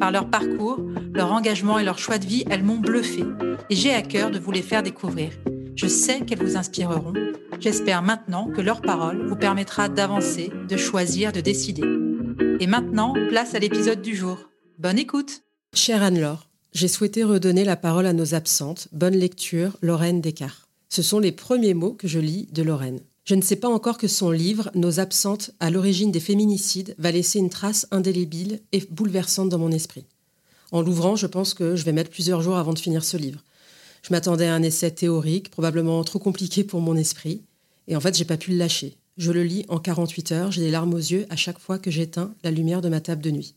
Par leur parcours, leur engagement et leur choix de vie, elles m'ont bluffé et j'ai à cœur de vous les faire découvrir. Je sais qu'elles vous inspireront. J'espère maintenant que leur parole vous permettra d'avancer, de choisir, de décider. Et maintenant, place à l'épisode du jour. Bonne écoute Chère Anne-Laure, j'ai souhaité redonner la parole à nos absentes. Bonne lecture, Lorraine Descartes. Ce sont les premiers mots que je lis de Lorraine. Je ne sais pas encore que son livre, Nos absentes à l'origine des féminicides, va laisser une trace indélébile et bouleversante dans mon esprit. En l'ouvrant, je pense que je vais mettre plusieurs jours avant de finir ce livre. Je m'attendais à un essai théorique, probablement trop compliqué pour mon esprit, et en fait, j'ai pas pu le lâcher. Je le lis en 48 heures, j'ai des larmes aux yeux à chaque fois que j'éteins la lumière de ma table de nuit.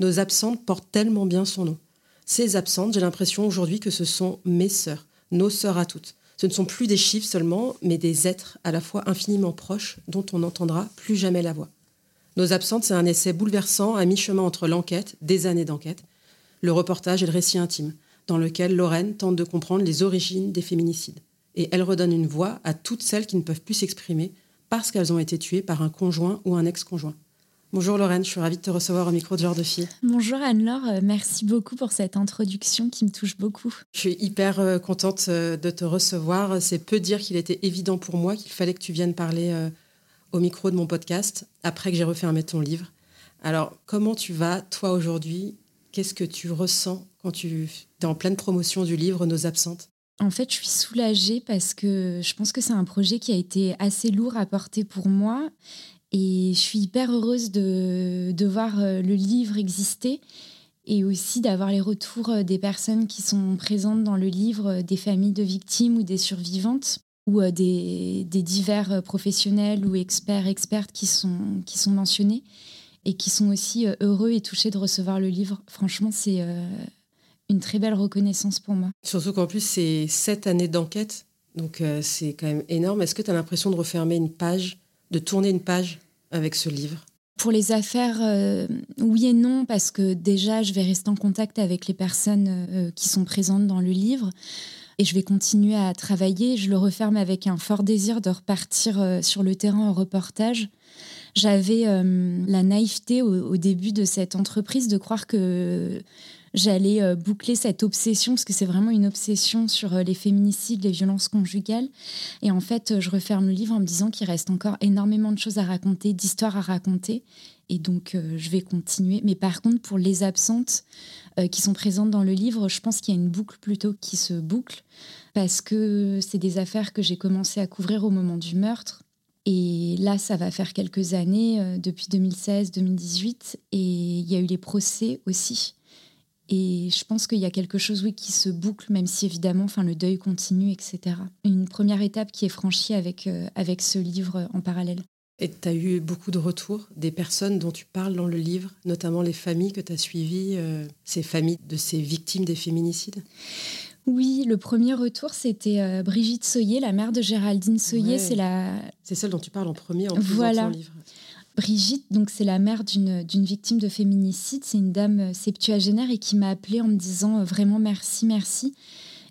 Nos absentes portent tellement bien son nom. Ces absentes, j'ai l'impression aujourd'hui que ce sont mes sœurs, nos sœurs à toutes. Ce ne sont plus des chiffres seulement, mais des êtres à la fois infiniment proches dont on n'entendra plus jamais la voix. Nos absentes, c'est un essai bouleversant à mi-chemin entre l'enquête, des années d'enquête, le reportage et le récit intime, dans lequel Lorraine tente de comprendre les origines des féminicides. Et elle redonne une voix à toutes celles qui ne peuvent plus s'exprimer parce qu'elles ont été tuées par un conjoint ou un ex-conjoint. Bonjour Lorraine, je suis ravie de te recevoir au micro de Genre de Fille. Bonjour Anne-Laure, euh, merci beaucoup pour cette introduction qui me touche beaucoup. Je suis hyper euh, contente euh, de te recevoir. C'est peu dire qu'il était évident pour moi qu'il fallait que tu viennes parler au micro de mon podcast après que j'ai refermé ton livre. Alors, comment tu vas, toi, aujourd'hui? Qu'est-ce que tu ressens quand tu es en pleine promotion du livre Nos absentes? En fait, je suis soulagée parce que je pense que c'est un projet qui a été assez lourd à porter pour moi. Et je suis hyper heureuse de, voir euh, le livre exister et aussi d'avoir les retours euh, des personnes qui sont présentes dans le livre, euh, des familles de victimes ou des survivantes, ou des, des divers professionnels ou experts, expertes qui sont, qui sont mentionnés et qui sont aussi heureux et touchés de recevoir le livre. Franchement, c'est une très belle reconnaissance pour moi. Surtout qu'en plus, c'est sept années d'enquête, donc c'est quand même énorme. Est-ce que tu as l'impression de refermer une page, de tourner une page? Avec ce livre pour les affaires, euh, oui et non, parce que déjà, je vais rester en contact avec les personnes euh, qui sont présentes dans le livre et je vais continuer à travailler. Je le referme avec un fort désir de repartir sur le terrain en reportage. J'avais la naïveté au, début de cette entreprise de croire que j'allais euh, boucler cette obsession, parce que c'est vraiment une obsession sur euh, les féminicides, les violences conjugales. Et en fait, euh, je referme le livre en me disant qu'il reste encore énormément de choses à raconter, d'histoires à raconter. Et donc, je vais continuer. Mais par contre, pour les absentes qui sont présentes dans le livre, je pense qu'il y a une boucle plutôt qui se boucle, parce que c'est des affaires que j'ai commencé à couvrir au moment du meurtre. Et là, ça va faire quelques années, depuis 2016-2018, et il y a eu les procès aussi. Et je pense qu'il y a quelque chose, oui, qui se boucle, même si évidemment, enfin, le deuil continue, etc. Une première étape qui est franchie avec, euh, avec ce livre en parallèle. Et tu as eu beaucoup de retours des personnes dont tu parles dans le livre, notamment les familles que tu as suivies, euh, ces familles de ces victimes des féminicides? Oui, le premier retour, c'était euh, Brigitte Soyer, la mère de Géraldine Soyer. C'est la... C'est celle dont tu parles en premier en voilà. ton livre. Brigitte, donc c'est la mère d'une victime de féminicide, c'est une dame euh, septuagénaire et qui m'a appelée en me disant euh, vraiment merci, merci.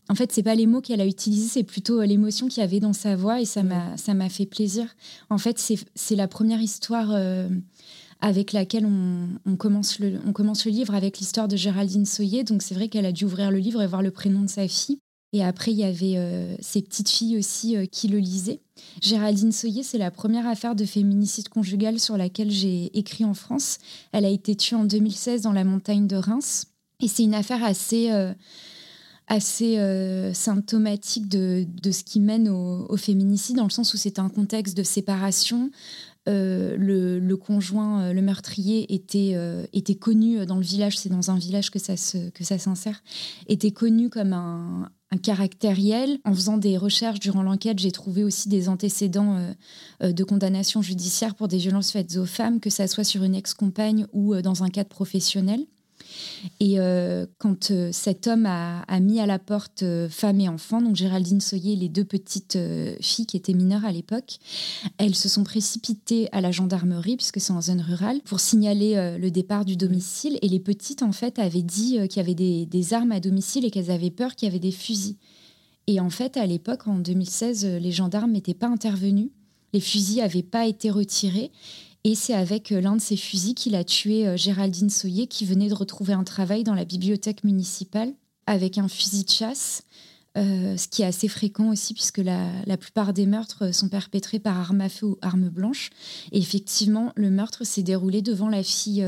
En fait, c'est pas les mots qu'elle a utilisés, c'est plutôt euh, l'émotion qu'il y avait dans sa voix et ça m'a fait plaisir. En fait, c'est la première histoire avec laquelle on, on, commence le, on commence le livre avec l'histoire de Géraldine Soyer. Donc c'est vrai qu'elle a dû ouvrir le livre et voir le prénom de sa fille. Et après, il y avait euh, ces petites filles aussi euh, qui le lisaient. Géraldine Soyer, c'est la première affaire de féminicide conjugal sur laquelle j'ai écrit en France. Elle a été tuée en 2016 dans la montagne de Reims. Et c'est une affaire assez, euh, assez symptomatique de, ce qui mène au, féminicide, dans le sens où c'est un contexte de séparation. le, conjoint, le meurtrier, était, était connu dans le village, c'est dans un village que ça, que ça s'insère, était connu comme un, caractériel. En faisant des recherches durant l'enquête, j'ai trouvé aussi des antécédents euh, euh, de condamnation judiciaire pour des violences faites aux femmes, que ça soit sur une ex-compagne ou euh, dans un cadre professionnel. Et euh, quand euh, cet homme a, mis à la porte euh, femme et enfant, donc Géraldine Soyer, les deux petites filles qui étaient mineures à l'époque, elles se sont précipitées à la gendarmerie, puisque c'est en zone rurale, pour signaler le départ du domicile. Et les petites, en fait, avaient dit qu'il y avait des, des armes à domicile et qu'elles avaient peur qu'il y avait des fusils. Et en fait, à l'époque, en 2016, les gendarmes n'étaient pas intervenus. Les fusils n'avaient pas été retirés. Et c'est avec euh, l'un de ses fusils qu'il a tué euh, Géraldine Soyer, qui venait de retrouver un travail dans la bibliothèque municipale avec un fusil de chasse. Euh, ce qui est assez fréquent aussi, puisque la, plupart des meurtres sont perpétrés par arme à feu ou arme blanche. Et effectivement, le meurtre s'est déroulé devant la fille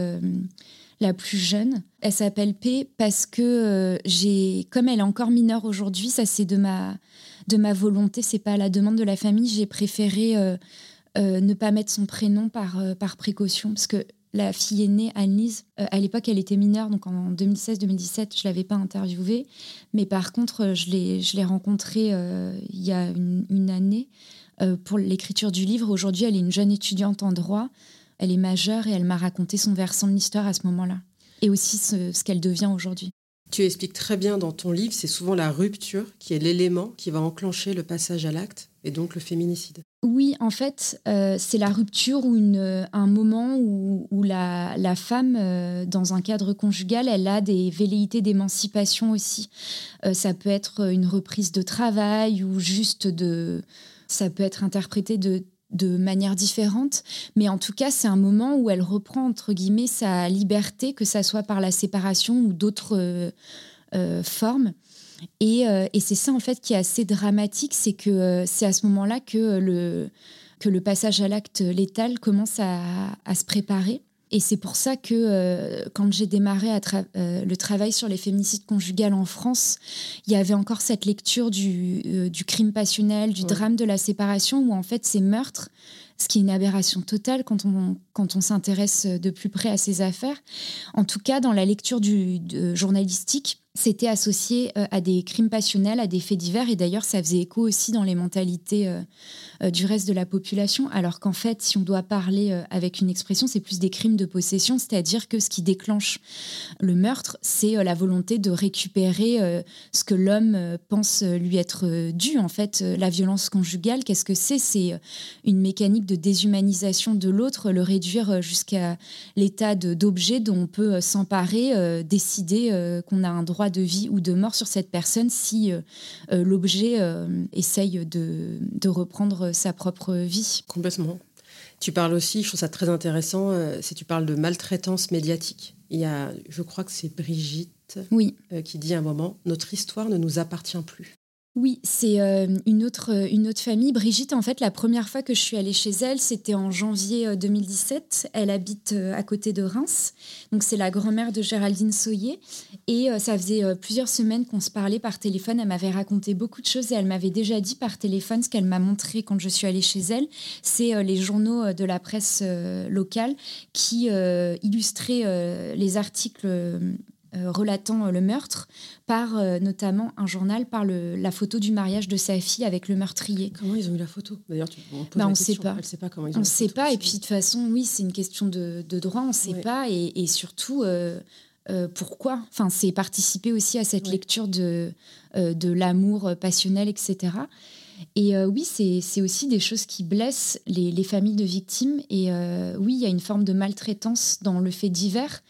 la plus jeune. Elle s'appelle P parce que j'ai, comme elle est encore mineure aujourd'hui, ça c'est de ma, de ma volonté, c'est pas à la demande de la famille, j'ai préféré euh, ne pas mettre son prénom par, euh, par précaution, parce que la fille aînée, Annelise, euh, à l'époque, elle était mineure, donc en 2016-2017, je ne l'avais pas interviewée. Mais par contre, je l'ai rencontrée il y a une, année pour l'écriture du livre. Aujourd'hui, elle est une jeune étudiante en droit. Elle est majeure et elle m'a raconté son versant de l'histoire à ce moment-là. Et aussi ce, ce qu'elle devient aujourd'hui. Tu expliques très bien dans ton livre, c'est souvent la rupture qui est l'élément qui va enclencher le passage à l'acte et donc le féminicide. Oui, en fait, euh, c'est la rupture ou une, un moment où, la, femme, euh, dans un cadre conjugal, elle a des velléités d'émancipation aussi. Euh, ça peut être une reprise de travail ou juste de... Ça peut être interprété de, de manière différente, mais en tout cas, c'est un moment où elle reprend, entre guillemets, sa liberté, que ça soit par la séparation ou d'autres formes. Euh, et, c'est ça, en fait, qui est assez dramatique, c'est que euh, c'est à ce moment-là que le, que le passage à l'acte létal commence à, se préparer. Et c'est pour ça que euh, quand j'ai démarré le travail sur les féminicides conjugales en France, il y avait encore cette lecture du, crime passionnel, du drame de la séparation, où en fait ces meurtres, ce qui est une aberration totale quand on, quand on s'intéresse de plus près à ces affaires, en tout cas dans la lecture du, journalistique, c'était associé euh, à des crimes passionnels, à des faits divers, et d'ailleurs ça faisait écho aussi dans les mentalités euh, du reste de la population, alors qu'en fait, si on doit parler avec une expression, c'est plus des crimes de possession, c'est-à-dire que ce qui déclenche le meurtre, c'est la volonté de récupérer ce que l'homme pense lui être dû. En fait, la violence conjugale, qu'est-ce que c'est? C'est une mécanique de déshumanisation de l'autre, le réduire jusqu'à l'état d'objet dont on peut s'emparer, décider qu'on a un droit de vie ou de mort sur cette personne si euh, euh, l'objet euh, essaye de, reprendre sa propre vie. Complètement. Tu parles aussi, je trouve ça très intéressant, si tu parles de maltraitance médiatique. Il y a, je crois que c'est Brigitte oui. qui dit à un moment, notre histoire ne nous appartient plus. Oui, c'est euh, une, autre, euh, une autre famille. Brigitte, en fait, la première fois que je suis allée chez elle, c'était en janvier 2017. Euh, elle habite à côté de Reims. Donc, c'est la grand-mère de Géraldine Soyer. Et ça faisait plusieurs semaines qu'on se parlait par téléphone. Elle m'avait raconté beaucoup de choses et elle m'avait déjà dit par téléphone ce qu'elle m'a montré quand je suis allée chez elle. C'est les journaux de la presse locale qui illustraient les articles relatant euh, le meurtre par euh, notamment un journal par la photo du mariage de sa fille avec le meurtrier. Comment ils ont eu la photo? D'ailleurs, on ne sait pas. sait pas comment ils ont. On ne sait pas. Et puis de toute façon, oui, c'est une question de, droit. On ne sait pas. Et, surtout. pourquoi? Enfin, c'est participer aussi à cette lecture de, de l'amour passionnel, etc. Et oui, c'est aussi des choses qui blessent les, les familles de victimes. Et oui, il y a une forme de maltraitance dans le fait divers.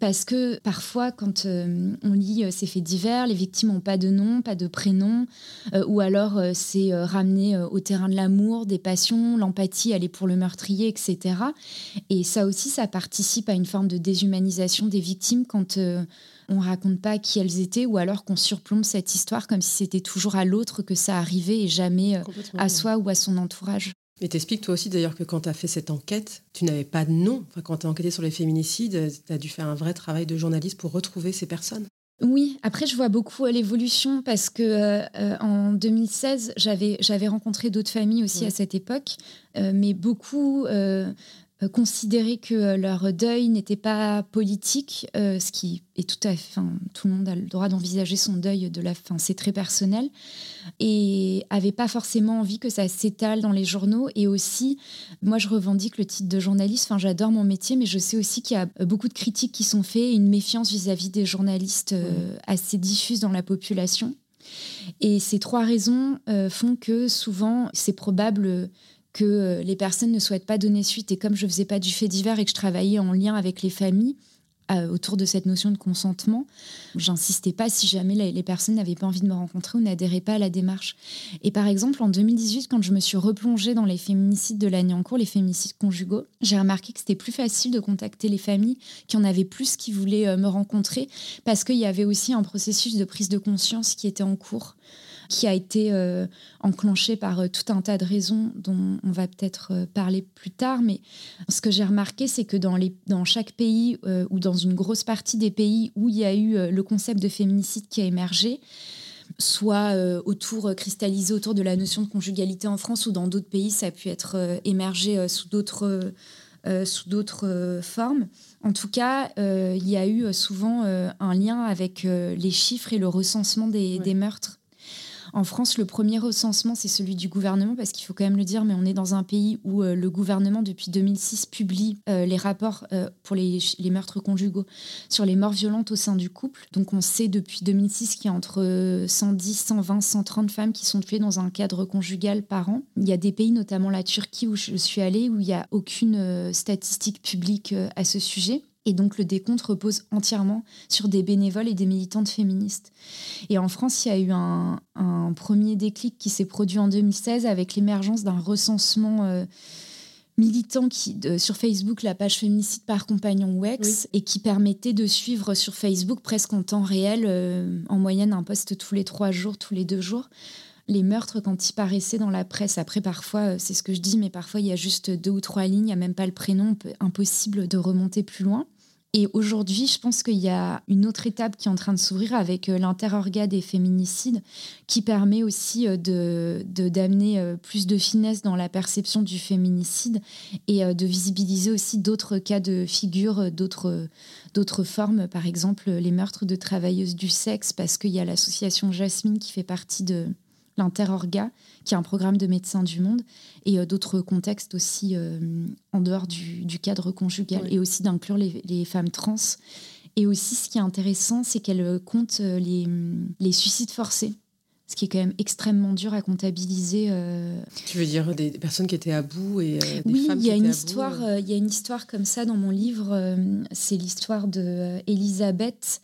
Parce que parfois, quand euh, on lit euh, ces faits divers, les victimes n'ont pas de nom, pas de prénom, euh, ou alors c'est ramené au terrain de l'amour, des passions, l'empathie, elle est pour le meurtrier, etc. Et ça aussi, ça participe à une forme de déshumanisation des victimes quand on raconte pas qui elles étaient, ou alors qu'on surplombe cette histoire comme si c'était toujours à l'autre que ça arrivait et jamais à soi ou à son entourage. Et t'expliques toi aussi d'ailleurs que quand tu as fait cette enquête, tu n'avais pas de nom. Enfin, quand tu as enquêté sur les féminicides, tu as dû faire un vrai travail de journaliste pour retrouver ces personnes. Oui, après je vois beaucoup l'évolution parce que en 2016 j'avais j'avais rencontré d'autres familles aussi à cette époque, mais beaucoup euh, considérer que euh, leur deuil n'était pas politique, euh, ce qui est tout à fait, tout le monde a le droit d'envisager son deuil de la fin, c'est très personnel, et avait pas forcément envie que ça s'étale dans les journaux. Et aussi, moi, je revendique le titre de journaliste. Enfin, j'adore mon métier, mais je sais aussi qu'il y a beaucoup de critiques qui sont faites, une méfiance vis-à-vis des journalistes assez diffuse dans la population. Et ces trois raisons font que souvent, c'est probable que euh, les personnes ne souhaitent pas donner suite. Et comme je faisais pas du fait divers et que je travaillais en lien avec les familles, euh, autour de cette notion de consentement. J'insistais pas si jamais les, personnes n'avaient pas envie de me rencontrer ou n'adhéraient pas à la démarche. Et par exemple, en 2018, quand je me suis replongée dans les féminicides de l'année en cours, les féminicides conjugaux, j'ai remarqué que c'était plus facile de contacter les familles qui en avaient plus qui voulaient euh, me rencontrer parce qu'il y avait aussi un processus de prise de conscience qui était en cours qui a été euh, enclenché par euh, tout un tas de raisons dont on va peut-être euh, parler plus tard. Mais ce que j'ai remarqué, c'est que dans, les, dans chaque pays ou dans une grosse partie des pays où il y a eu le concept de féminicide qui a émergé, soit autour cristallisé autour de la notion de conjugalité en France ou dans d'autres pays, ça a pu être émergé sous d'autres sous d'autres formes. En tout cas, il y a eu souvent un lien avec les chiffres et le recensement des, des meurtres en France, le premier recensement, c'est celui du gouvernement, parce qu'il faut quand même le dire, mais on est dans un pays où euh, le gouvernement, depuis 2006, publie euh, les rapports euh, pour les, meurtres conjugaux sur les morts violentes au sein du couple. Donc on sait depuis 2006 qu'il y a entre 110, 120, 130 femmes qui sont tuées dans un cadre conjugal par an. Il y a des pays, notamment la Turquie où je suis allée, où il n'y a aucune statistique publique à ce sujet. Et donc le décompte repose entièrement sur des bénévoles et des militantes féministes. Et en France, il y a eu un, premier déclic qui s'est produit en 2016 avec l'émergence d'un recensement euh, militant qui, sur Facebook, la page Féminicide par compagnon WEX, et qui permettait de suivre sur Facebook presque en temps réel, euh, en moyenne un poste tous les trois jours, tous les deux jours, les meurtres quand ils paraissaient dans la presse. Après, parfois, euh, c'est ce que je dis, mais parfois, il y a juste deux ou trois lignes, il n'y a même pas le prénom, impossible de remonter plus loin. Et aujourd'hui, je pense qu'il y a une autre étape qui est en train de s'ouvrir avec euh, l'interorga des féminicides, qui permet aussi euh, de d'amener euh, plus de finesse dans la perception du féminicide et de visibiliser aussi d'autres cas de figure, d'autres d'autres formes, par exemple les meurtres de travailleuses du sexe, parce qu'il y a l'association Jasmine qui fait partie de l'Interorga, qui est un programme de médecins du monde, et euh, d'autres contextes aussi euh, en dehors du, cadre conjugal, et aussi d'inclure les, femmes trans. Et aussi, ce qui est intéressant, c'est qu'elle compte euh, les, suicides forcés, ce qui est quand même extrêmement dur à comptabiliser. Tu veux dire des personnes qui étaient à bout et des oui, femmes il y a une histoire, il y a une histoire comme ça dans mon livre. c'est l'histoire de Elisabeth.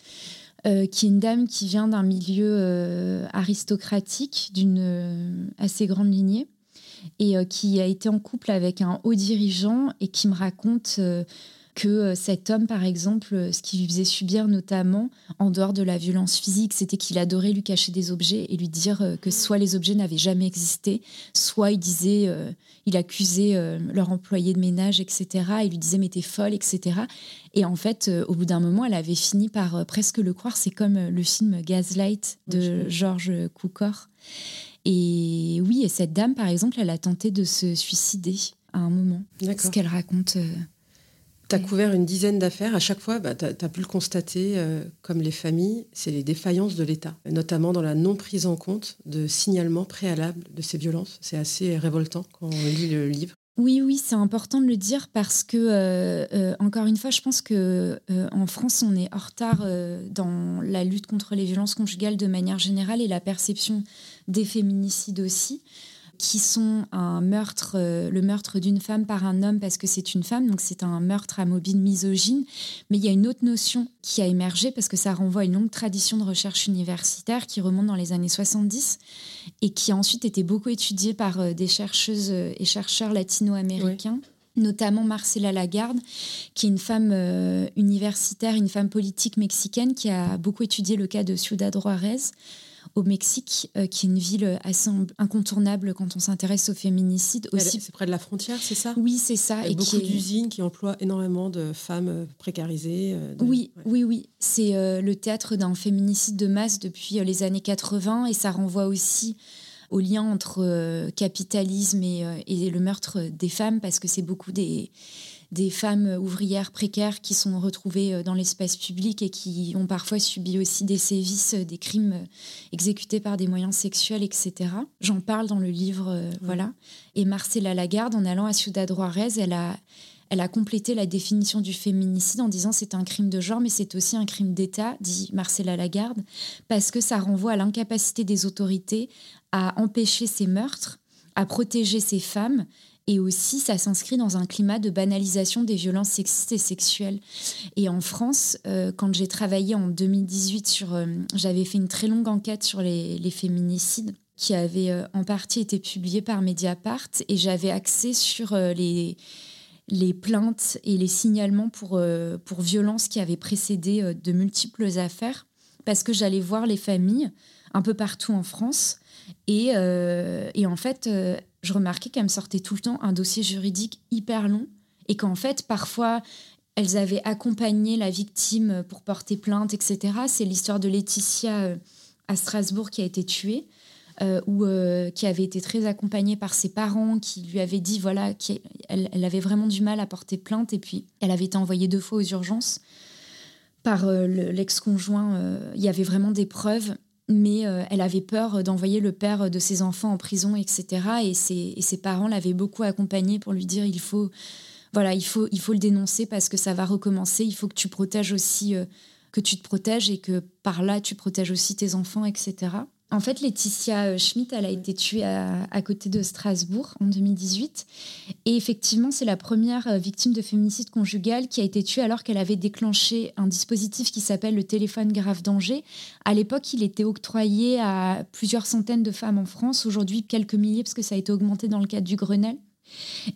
Euh, qui est une dame qui vient d'un milieu euh, aristocratique, d'une euh, assez grande lignée, et qui a été en couple avec un haut dirigeant et qui me raconte que euh, cet homme, par exemple, euh, ce qu'il lui faisait subir notamment, en dehors de la violence physique, c'était qu'il adorait lui cacher des objets et lui dire euh, que soit les objets n'avaient jamais existé, soit il disait, il accusait leur employé de ménage, etc. Il lui disait mais t'es folle, etc. Et en fait, au bout d'un moment, elle avait fini par presque le croire. C'est comme le film Gaslight de George Cukor. Et oui, et cette dame, par exemple, elle a tenté de se suicider à un moment. Ce qu'elle raconte tu as couvert une dizaine d'affaires. À chaque fois, bah, tu as, pu le constater, euh, comme les familles, c'est les défaillances de l'État, notamment dans la non prise en compte de signalement préalable de ces violences. C'est assez révoltant quand on lit le livre. Oui, oui, c'est important de le dire parce que, euh, euh, encore une fois, je pense que en France, on est en retard dans la lutte contre les violences conjugales de manière générale et la perception des féminicides aussi qui sont un meurtre, euh, le meurtre d'une femme par un homme parce que c'est une femme, donc c'est un meurtre à mobile misogyne. Mais il y a une autre notion qui a émergé parce que ça renvoie à une longue tradition de recherche universitaire qui remonte dans les années 70 et qui a ensuite été beaucoup étudiée par euh, des chercheuses euh, et chercheurs latino-américains. notamment Marcela Lagarde, qui est une femme universitaire, une femme politique mexicaine qui a beaucoup étudié le cas de Ciudad Juarez, au Mexique, qui est une ville assez incontournable quand on s'intéresse au féminicide. Aussi. C'est près de la frontière, c'est ça? Oui, c'est ça. Il y a beaucoup d'usines qui emploient énormément de femmes précarisées. Oui, oui, oui. C'est le théâtre d'un féminicide de masse depuis les années 80 et ça renvoie aussi au lien entre capitalisme et, et, le meurtre des femmes parce que c'est beaucoup des des femmes ouvrières précaires qui sont retrouvées euh, dans l'espace public et qui ont parfois subi aussi des sévices, euh, des crimes euh, exécutés par des moyens sexuels, etc. J'en parle dans le livre, voilà. Et Marcella Lagarde, en allant à Ciudad Juarez, elle a, elle a complété la définition du féminicide en disant c'est un crime de genre, mais c'est aussi un crime d'État, dit Marcella Lagarde, parce que ça renvoie à l'incapacité des autorités à empêcher ces meurtres, à protéger ces femmes et aussi, ça s'inscrit dans un climat de banalisation des violences sexistes et sexuelles. Et en France, euh, quand j'ai travaillé en 2018 sur... Euh, j'avais fait une très longue enquête sur les, féminicides qui avait euh, en partie été publiée par Mediapart et j'avais accès sur les, plaintes et les signalements pour, pour violences qui avaient précédé de multiples affaires parce que j'allais voir les familles un peu partout en France et, et en fait je remarquais qu'elles me sortaient tout le temps un dossier juridique hyper long et qu'en fait, parfois, elles avaient accompagné la victime pour porter plainte, etc. C'est l'histoire de Laetitia euh, à Strasbourg qui a été tuée. Euh, ou euh, qui avait été très accompagnée par ses parents, qui lui avaient dit voilà qu'elle elle avait vraiment du mal à porter plainte, et puis elle avait été envoyée deux fois aux urgences par l'ex-conjoint. Il y avait vraiment des preuves mais euh, elle avait peur d'envoyer le père de ses enfants en prison, etc. Et ses, parents l'avaient beaucoup accompagnée pour lui dire il faut, voilà, il faut, il faut le dénoncer parce que ça va recommencer. Il faut que tu protèges aussi, euh, que tu te protèges et que par là tu protèges aussi tes enfants, etc. En fait, Laetitia euh, Schmidt, elle a été tuée à, côté de Strasbourg en 2018. Et effectivement, c'est la première euh, victime de féminicide conjugal qui a été tuée alors qu'elle avait déclenché un dispositif qui s'appelle le téléphone grave danger. À l'époque, il était octroyé à plusieurs centaines de femmes en France. Aujourd'hui, quelques milliers parce que ça a été augmenté dans le cadre du Grenelle.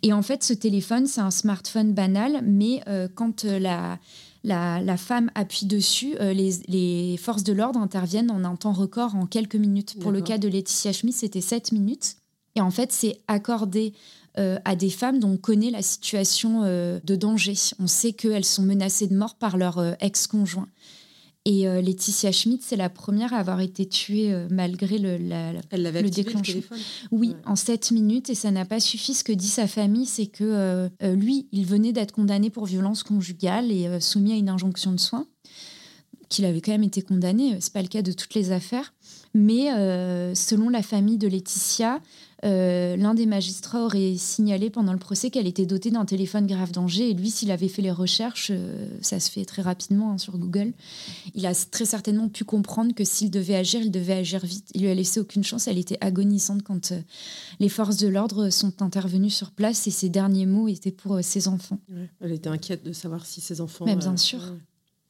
Et en fait, ce téléphone, c'est un smartphone banal, mais euh, quand la, la, femme appuie dessus, euh, les, forces de l'ordre interviennent en un temps record en quelques minutes. Pour le cas de Laetitia Schmidt, c'était 7 minutes. Et en fait, c'est accordé euh, à des femmes dont on connaît la situation euh, de danger. On sait qu'elles sont menacées de mort par leur ex-conjoint. Et euh, Laetitia Schmidt, c'est la première à avoir été tuée euh, malgré le, la, Elle l'avait le déclenchement. oui, en sept minutes. Et ça n'a pas suffi. Ce que dit sa famille, c'est que euh, lui, il venait d'être condamné pour violence conjugale et soumis à une injonction de soins. Qu'il avait quand même été condamné. C'est pas le cas de toutes les affaires. Mais selon la famille de Laetitia, euh, l'un des magistrats aurait signalé pendant le procès qu'elle était dotée d'un téléphone grave danger. Et lui, s'il avait fait les recherches, euh, ça se fait très rapidement hein, sur Google, il a très certainement pu comprendre que s'il devait agir, il devait agir vite. Il lui a laissé aucune chance. Elle était agonisante quand euh, les forces de l'ordre sont intervenues sur place. Et ses derniers mots étaient pour ses enfants. Elle était inquiète de savoir si ses enfants. Mais bien sûr.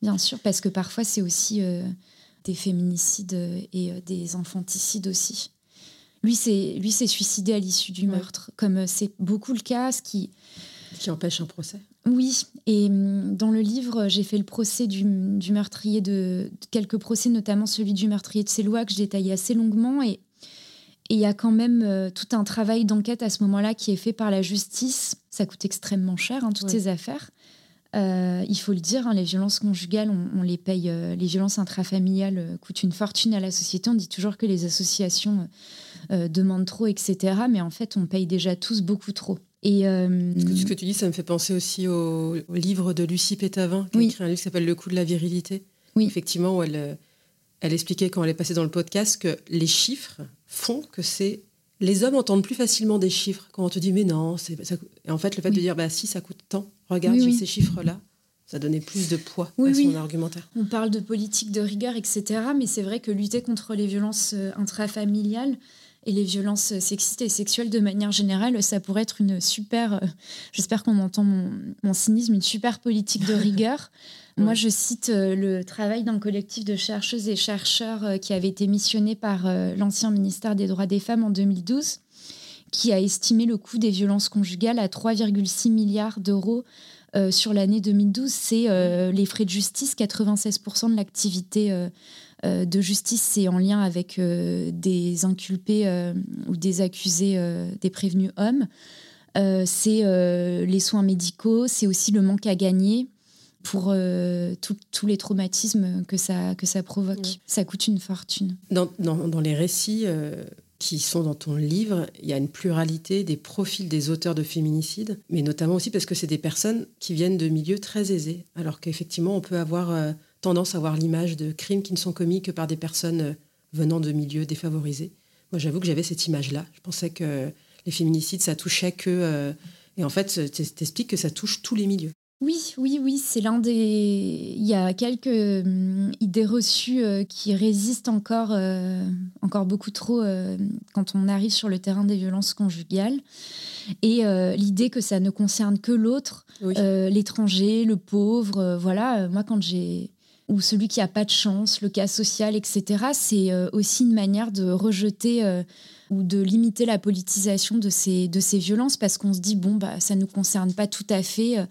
Bien sûr, parce que parfois, c'est aussi des féminicides et des infanticides aussi. Lui, s'est suicidé à l'issue du meurtre, comme euh, c'est beaucoup le cas, ce qui qui empêche un procès. Oui, et hum, dans le livre, j'ai fait le procès du, meurtrier de, quelques procès, notamment celui du meurtrier de Célois que je détaillais assez longuement. Et il y a quand même euh, tout un travail d'enquête à ce moment-là qui est fait par la justice. Ça coûte extrêmement cher, hein, toutes ces affaires. Euh, il faut le dire, hein, les violences conjugales, on, les paye. les violences intrafamiliales coûtent une fortune à la société. On dit toujours que les associations euh, demande trop, etc. Mais en fait, on paye déjà tous beaucoup trop. Et euh, Ce que tu dis, ça me fait penser aussi au, livre de Lucie Pétavin, qui a écrit un livre qui s'appelle Le coup de la virilité. Oui. Effectivement, où elle, euh, elle expliquait quand elle est passée dans le podcast que les chiffres font que c'est les hommes entendent plus facilement des chiffres quand on te dit mais non, c'est et en fait le fait de dire bah si ça coûte tant, regarde ces chiffres là, ça donnait plus de poids à son argumentaire. On parle de politique de rigueur, etc. Mais c'est vrai que lutter contre les violences intrafamiliales, et les violences sexistes et sexuelles de manière générale, ça pourrait être une super, euh, j'espère qu'on entend mon, cynisme, une super politique de rigueur. Moi, je cite euh, le travail d'un collectif de chercheuses et chercheurs euh, qui avait été missionné par l'ancien ministère des droits des femmes en 2012, qui a estimé le coût des violences conjugales à 3,6 milliards d'euros sur l'année 2012. C'est les frais de justice, 96% de l'activité de justice, c'est en lien avec des inculpés ou des accusés, des prévenus hommes. c'est les soins médicaux, c'est aussi le manque à gagner pour tous les traumatismes que ça, que ça provoque. Ça coûte une fortune. Dans, dans, dans les récits qui sont dans ton livre, il y a une pluralité des profils des auteurs de féminicides, mais notamment aussi parce que c'est des personnes qui viennent de milieux très aisés, alors qu'effectivement on peut avoir euh, tendance à avoir l'image de crimes qui ne sont commis que par des personnes euh, venant de milieux défavorisés. Moi j'avoue que j'avais cette image-là. Je pensais que les féminicides ça touchait que... Euh, et en fait, t'expliques que ça touche tous les milieux. Oui, oui, oui, c'est l'un des. Il y a quelques hum, idées reçues euh, qui résistent encore, euh, encore beaucoup trop quand on arrive sur le terrain des violences conjugales. Et l'idée que ça ne concerne que l'autre, l'étranger, le pauvre, voilà. moi, quand j'ai ou celui qui a pas de chance, le cas social, etc. C'est aussi une manière de rejeter ou de limiter la politisation de ces, de ces violences parce qu'on se dit, bon, bah, ça ne nous concerne pas tout à fait.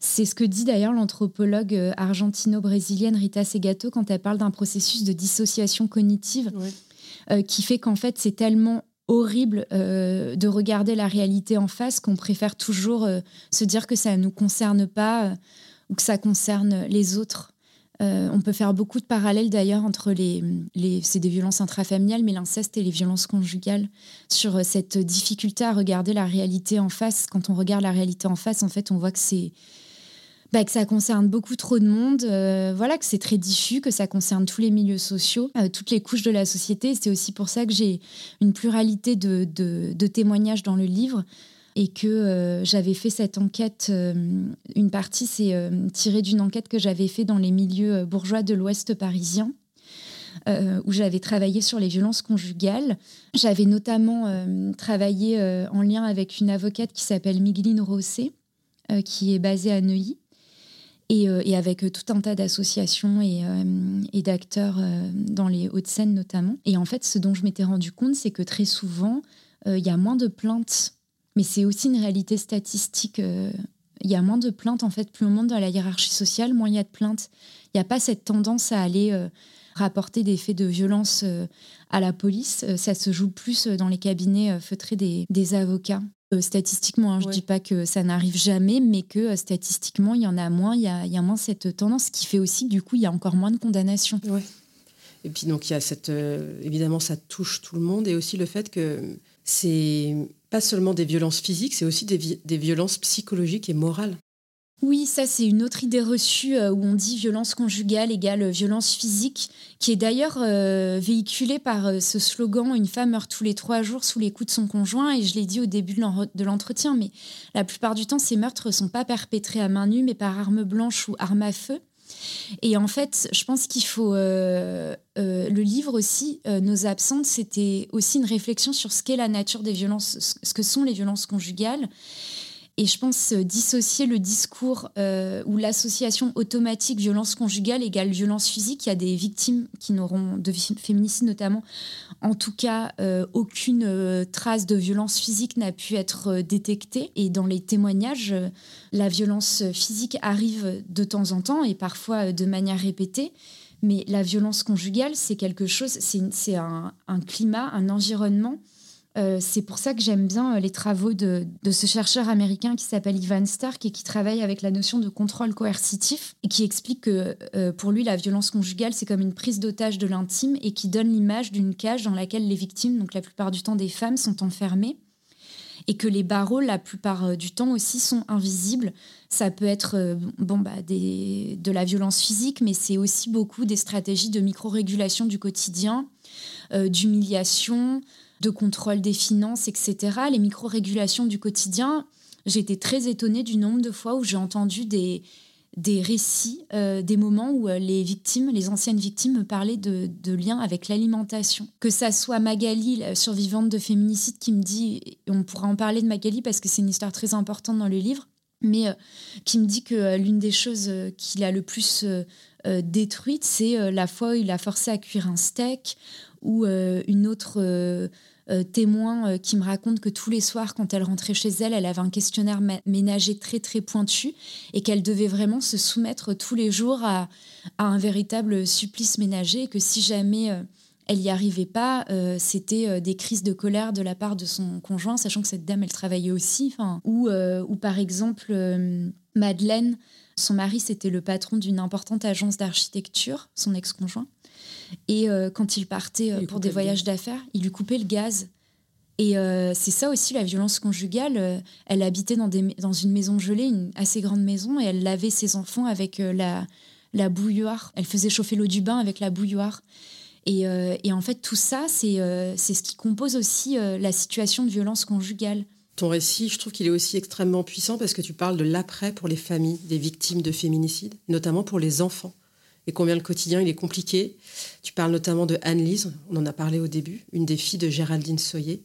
C'est ce que dit d'ailleurs l'anthropologue euh, argentino-brésilienne Rita Segato quand elle parle d'un processus de dissociation cognitive euh, qui fait qu'en fait, c'est tellement horrible euh, de regarder la réalité en face qu'on préfère toujours se dire que ça ne nous concerne pas ou que ça concerne les autres. Euh, on peut faire beaucoup de parallèles d'ailleurs entre les, c'est des violences intrafamiliales, mais l'inceste et les violences conjugales, sur euh, cette difficulté à regarder la réalité en face. Quand on regarde la réalité en face, en fait, on voit que c'est bah, que ça concerne beaucoup trop de monde, euh, voilà, que c'est très diffus, que ça concerne tous les milieux sociaux, toutes les couches de la société. C'est aussi pour ça que j'ai une pluralité de témoignages dans le livre et que euh, j'avais fait cette enquête. Euh, une partie, c'est euh, tiré d'une enquête que j'avais fait dans les milieux bourgeois de l'Ouest parisien. où j'avais travaillé sur les violences conjugales. J'avais notamment travaillé en lien avec une avocate qui s'appelle Migueline Rossé, qui est basée à Neuilly, et, avec tout un tas d'associations et, et d'acteurs dans les Hauts-de-Seine notamment. Et en fait, ce dont je m'étais rendu compte, c'est que très souvent, il y a moins de plaintes mais c'est aussi une réalité statistique. Euh, il y a moins de plaintes, en fait, plus on monte dans la hiérarchie sociale, moins il y a de plaintes. Il n'y a pas cette tendance à aller euh, rapporter des faits de violence euh, à la police. ça se joue plus dans les cabinets feutrés des, avocats. statistiquement, hein, je ne dis pas que ça n'arrive jamais, mais que statistiquement, il y en a moins, il y a, y a, moins cette tendance, qui fait aussi, du coup, il y a encore moins de condamnations. Ouais. Et puis, donc, il y a cette. évidemment, ça touche tout le monde, et aussi le fait que c'est pas seulement des violences physiques, c'est aussi des, violences psychologiques et morales. Oui, ça c'est une autre idée reçue euh, où on dit violence conjugale égale violence physique, qui est d'ailleurs euh, véhiculée par euh, ce slogan Une femme meurt tous les trois jours sous les coups de son conjoint. Et je l'ai dit au début de l'entretien, mais la plupart du temps, ces meurtres ne sont pas perpétrés à main nue, mais par arme blanche ou arme à feu. Et en fait, je pense qu'il faut. Euh, euh, le livre aussi, euh, Nos absentes, c'était aussi une réflexion sur ce qu'est la nature des violences, ce que sont les violences conjugales. Et je pense dissocier le discours ou l'association automatique violence conjugale égale violence physique. Il y a des victimes qui n'auront, de féminicide notamment, en tout cas, aucune trace de violence physique n'a pu être détectée. Et dans les témoignages, la violence physique arrive de temps en temps et parfois de manière répétée. Mais la violence conjugale, c'est quelque chose, c'est un, climat, un environnement. Euh, c'est pour ça que j'aime bien euh, les travaux de, ce chercheur américain qui s'appelle Ivan Stark et qui travaille avec la notion de contrôle coercitif et qui explique que euh, pour lui, la violence conjugale, c'est comme une prise d'otage de l'intime et qui donne l'image d'une cage dans laquelle les victimes, donc la plupart du temps des femmes, sont enfermées et que les barreaux, la plupart du temps aussi, sont invisibles. Ça peut être bon, bah, de la violence physique, mais c'est aussi beaucoup des stratégies de micro-régulation du quotidien, d'humiliation, de contrôle des finances, etc. Les micro-régulations du quotidien, été très étonnée du nombre de fois où j'ai entendu des, des récits, euh, des moments où euh, les victimes, les anciennes victimes me parlaient de, liens avec l'alimentation. Que ça soit Magali, la survivante de féminicide, qui me dit, on pourra en parler de Magali parce que c'est une histoire très importante dans le livre, mais euh, qui me dit que l'une des choses qu'il a le plus détruite, c'est la fois où il a forcé à cuire un steak ou une autre témoins qui me racontent que tous les soirs, quand elle rentrait chez elle, elle avait un questionnaire ménager très très pointu et qu'elle devait vraiment se soumettre tous les jours à, un véritable supplice ménager et que si jamais elle n'y arrivait pas, euh, c'était euh, des crises de colère de la part de son conjoint, sachant que cette dame, elle travaillait aussi. Ou, euh, ou par exemple, Madeleine, son mari, c'était le patron d'une importante agence d'architecture, son ex-conjoint. Et quand il partait pour des voyages d'affaires, il lui coupait le gaz. Et c'est ça aussi la violence conjugale. elle habitait dans, des, dans une maison gelée, une assez grande maison, et elle lavait ses enfants avec la, la bouilloire. Elle faisait chauffer l'eau du bain avec la bouilloire. Euh, et, en fait, tout ça, c'est euh, ce qui compose aussi euh, la situation de violence conjugale. Ton récit, je trouve qu'il est aussi extrêmement puissant parce que tu parles de l'après pour les familles des victimes de féminicide, notamment pour les enfants, et combien le quotidien il est compliqué. Tu parles notamment de Anne-Lise, on en a parlé au début, une des filles de Géraldine Soyer,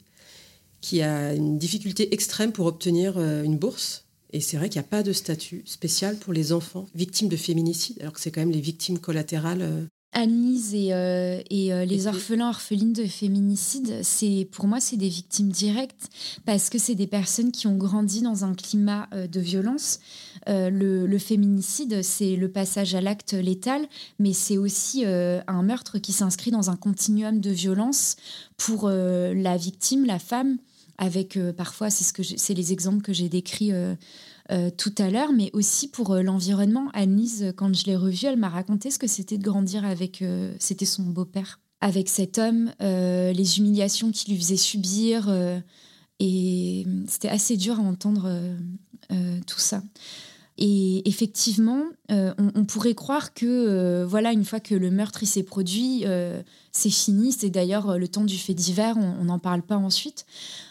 qui a une difficulté extrême pour obtenir une bourse. Et c'est vrai qu'il n'y a pas de statut spécial pour les enfants victimes de féminicide, alors que c'est quand même les victimes collatérales Anne-Lise et, euh, euh, les orphelins orphelines de féminicide, c'est pour moi c'est des victimes directes parce que c'est des personnes qui ont grandi dans un climat euh, de violence. Le, féminicide, c'est le passage à l'acte létal, mais c'est aussi un meurtre qui s'inscrit dans un continuum de violence pour la victime, la femme, avec parfois c'est ce que c'est les exemples que j'ai décrits euh, tout à l'heure, mais aussi pour euh, l'environnement. Annelise, quand je l'ai revue, elle m'a raconté ce que c'était de grandir avec, euh, c'était son beau-père, avec cet homme, les humiliations qu'il lui faisait subir, et c'était assez dur à entendre tout ça. Et effectivement, euh, on, pourrait croire que, euh, voilà, une fois que le meurtre s'est produit, euh, c'est fini. C'est d'ailleurs le temps du fait divers, on n'en parle pas ensuite.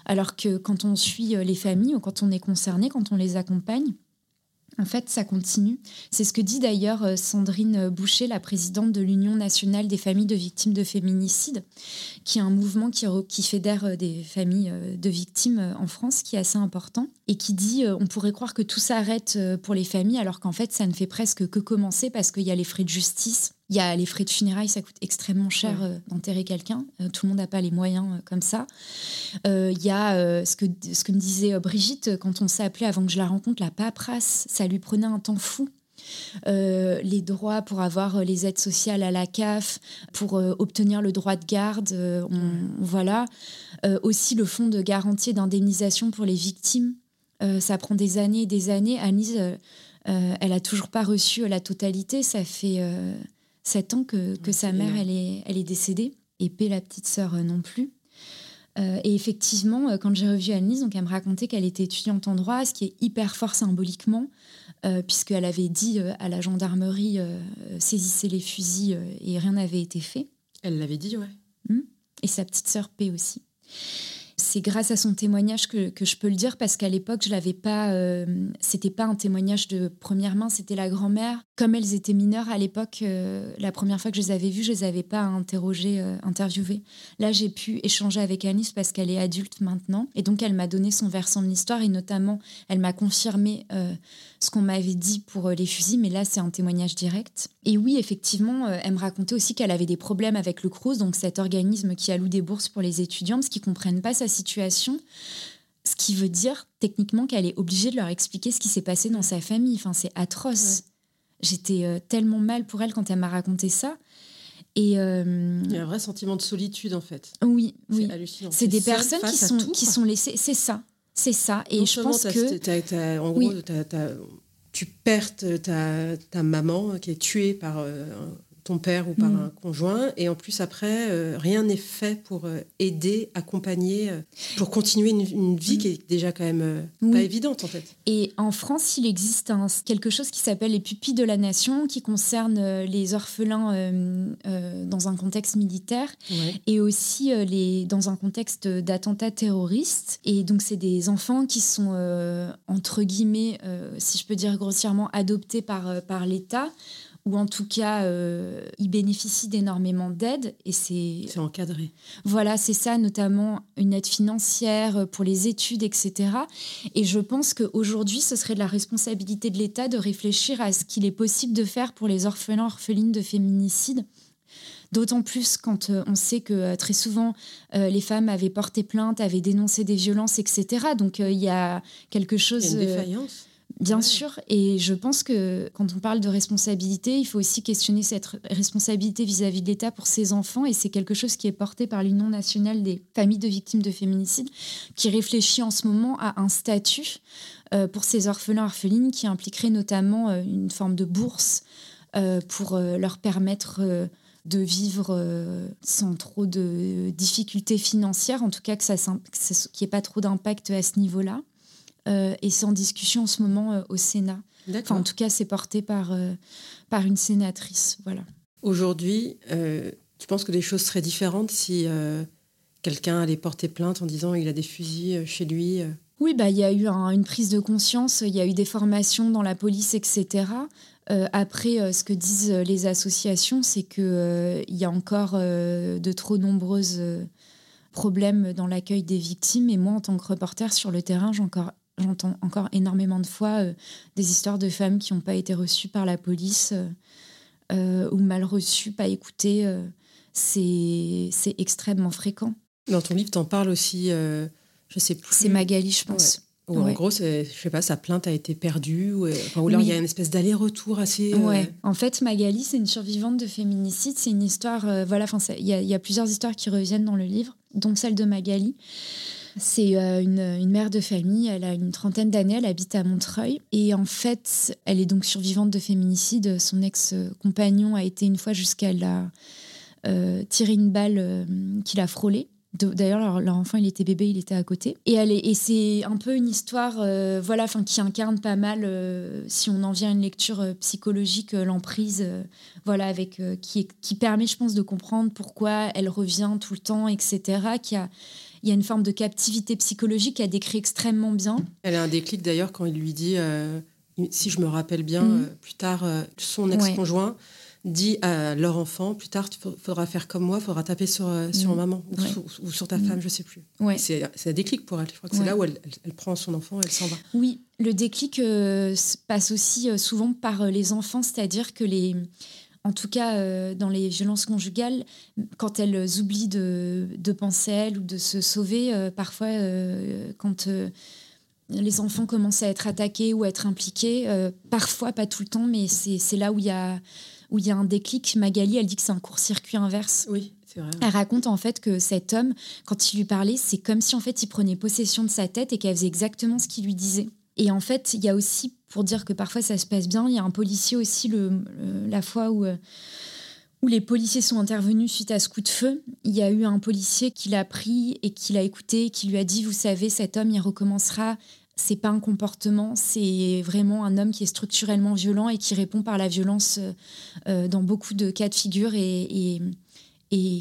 Alors que quand on suit les familles ou quand on est concerné, quand on les accompagne, en fait, ça continue. C'est ce que dit d'ailleurs euh, Sandrine Boucher, la présidente de l'Union nationale des familles de victimes de féminicide, qui est un mouvement qui, qui fédère euh, des familles euh, de victimes en France, qui est assez important, et qui dit on pourrait croire que tout s'arrête pour les familles, alors qu'en fait, ça ne fait presque que commencer parce qu'il y a les frais de justice il y a les frais de funérailles, ça coûte extrêmement cher euh, d'enterrer quelqu'un. Euh, tout le monde n'a pas les moyens euh, comme ça. Il y a ce, que, ce que me disait Brigitte quand on s'est appelé avant que je la rencontre, la paperasse. Ça lui prenait un temps fou. les droits pour avoir les aides sociales à la CAF, pour obtenir le droit de garde, voilà. aussi le fonds de garantie et d'indemnisation pour les victimes. ça prend des années et des années. Anise, elle a toujours pas reçu la totalité. Ça fait sept ans que, que sa mère elle est, elle est décédée, et P, la petite sœur, euh, non plus. Euh, et effectivement, euh, quand j'ai revu Annelise, donc elle me racontait qu'elle était étudiante en droit, ce qui est hyper fort symboliquement, puisqu'elle avait dit à la gendarmerie saisissez les fusils et rien n'avait été fait. Elle l'avait dit, ouais. Hum. Et sa petite sœur P aussi c'est grâce à son témoignage que, je peux le dire parce qu'à l'époque, je l'avais pas. Euh, c'était pas un témoignage de première main, c'était la grand-mère. Comme elles étaient mineures à l'époque, euh, la première fois que je les avais vues, je les avais pas interrogées, euh, interviewées. Là, j'ai pu échanger avec Anis parce qu'elle est adulte maintenant, et donc elle m'a donné son versant de l'histoire et notamment, elle m'a confirmé ce qu'on m'avait dit pour les fusils, mais là, c'est un témoignage direct. Et oui, effectivement, elle me racontait aussi qu'elle avait des problèmes avec le CRUS, donc cet organisme qui alloue des bourses pour les étudiants, parce qu'ils comprennent pas sa situation. Ce qui veut dire techniquement qu'elle est obligée de leur expliquer ce qui s'est passé dans sa famille. Enfin, c'est atroce. J'étais euh, tellement mal pour elle quand elle m'a raconté ça. Et euh, Il y a un vrai sentiment de solitude en fait. Oui, oui. C'est des personnes qui sont, qui sont laissées. C'est ça. C'est ça. Et je pense que. en gros, tu perds ta, ta, maman qui est tuée par euh, ton père ou par mm. un conjoint. Et en plus, après, euh, rien n'est fait pour euh, aider, accompagner, euh, pour continuer une, vie mm. qui est déjà quand même pas évidente, en fait. Et en France, il existe quelque chose qui s'appelle les pupilles de la nation, qui concerne les orphelins dans un contexte militaire et aussi les, dans un contexte d'attentats terroristes. Et donc, c'est des enfants qui sont, entre guillemets, si je peux dire grossièrement, adoptés par, par l'État ou en tout cas, euh, ils bénéficient d'énormément d'aide et c'est... C'est encadré. Voilà, c'est ça, notamment une aide financière pour les études, etc. Et je pense qu'aujourd'hui, ce serait de la responsabilité de l'État de réfléchir à ce qu'il est possible de faire pour les orphelins, orphelines de féminicide D'autant plus quand on sait que très souvent les femmes avaient porté plainte, avaient dénoncé des violences, etc. Donc il y a quelque chose. Il y a une défaillance. Bien sûr, et je pense que quand on parle de responsabilité, il faut aussi questionner cette responsabilité vis-à-vis de l'État pour ses enfants, et c'est quelque chose qui est porté par l'Union nationale des familles de victimes de féminicide, qui réfléchit en ce moment à un statut euh, pour ces orphelins orphelines qui impliquerait notamment euh, une forme de bourse euh, pour leur permettre de vivre sans trop de difficultés financières, en tout cas que ça qu'il n'y ait pas trop d'impact à ce niveau-là. Euh, et c'est en discussion en ce moment euh, au Sénat. Enfin, en tout cas, c'est porté par, euh, par une sénatrice. Voilà. Aujourd'hui, tu penses que les choses seraient différentes si quelqu'un allait porter plainte en disant il a des fusils chez lui Oui, bah, il y a eu une prise de conscience, il y a eu des formations dans la police, etc. après, ce que disent les associations, c'est qu'il il y a encore de trop nombreuses problèmes dans l'accueil des victimes. Et moi, en tant que reporter sur le terrain, j'ai encore J'entends encore énormément de fois euh, des histoires de femmes qui n'ont pas été reçues par la police euh, euh, ou mal reçues, pas écoutées. c'est extrêmement fréquent. Dans ton livre, tu en parles aussi, je sais plus. C'est Magali, je pense. Ou en gros, je sais pas, sa plainte a été perdue, ou, ou alors il y a une espèce d'aller-retour assez. Ouais. En fait, Magali, c'est une survivante de féminicide. C'est une histoire. voilà, il y, y, a plusieurs histoires qui reviennent dans le livre, dont celle de Magali. C'est euh, une, mère de famille, elle a une trentaine d'années, elle habite à Montreuil. Et en fait, elle est donc survivante de féminicide. Son ex-compagnon a été une fois jusqu'à la euh, tirer une balle euh, qu'il a frôlée. D'ailleurs, leur, enfant, il était bébé, il était à côté. Et, c'est un peu une histoire voilà, qui incarne pas mal, si on en vient à une lecture psychologique, l'emprise, voilà, avec, qui, qui permet, je pense, de comprendre pourquoi elle revient tout le temps, etc. Qui il y a une forme de captivité psychologique qu'elle décrit extrêmement bien. Elle a un déclic d'ailleurs quand il lui dit, euh, si je me rappelle bien, mhm. euh, plus tard, euh, son ex-conjoint dit à leur enfant, plus tard, tu faudra faire comme moi, il faudra taper sur, sur mhm. maman ou, sur, ta mhm. femme, je sais plus. C'est un déclic pour elle. Je crois que c'est là où elle, elle, prend son enfant et elle s'en va. Oui, le déclic passe aussi souvent par les enfants, c'est-à-dire que les en tout cas euh, dans les violences conjugales, quand elles oublient de, penser à elles ou de se sauver, euh, parfois euh, quand les enfants commencent à être attaqués ou à être impliqués, parfois pas tout le temps, mais c'est là où il y a où il y a un déclic. Magali, elle dit que c'est un court-circuit inverse. Oui, c'est vrai. Elle raconte en fait que cet homme, quand il lui parlait, c'est comme si en fait il prenait possession de sa tête et qu'elle faisait exactement ce qu'il lui disait. Et en fait, il y a aussi, pour dire que parfois ça se passe bien, il y a un policier aussi, le, la fois où, euh, où les policiers sont intervenus suite à ce coup de feu. Il y a eu un policier qui l'a pris et qui l'a écouté, qui lui a dit, vous savez, cet homme, il recommencera. C'est pas un comportement, c'est vraiment un homme qui est structurellement violent et qui répond par la violence euh, dans beaucoup de cas de figure. et et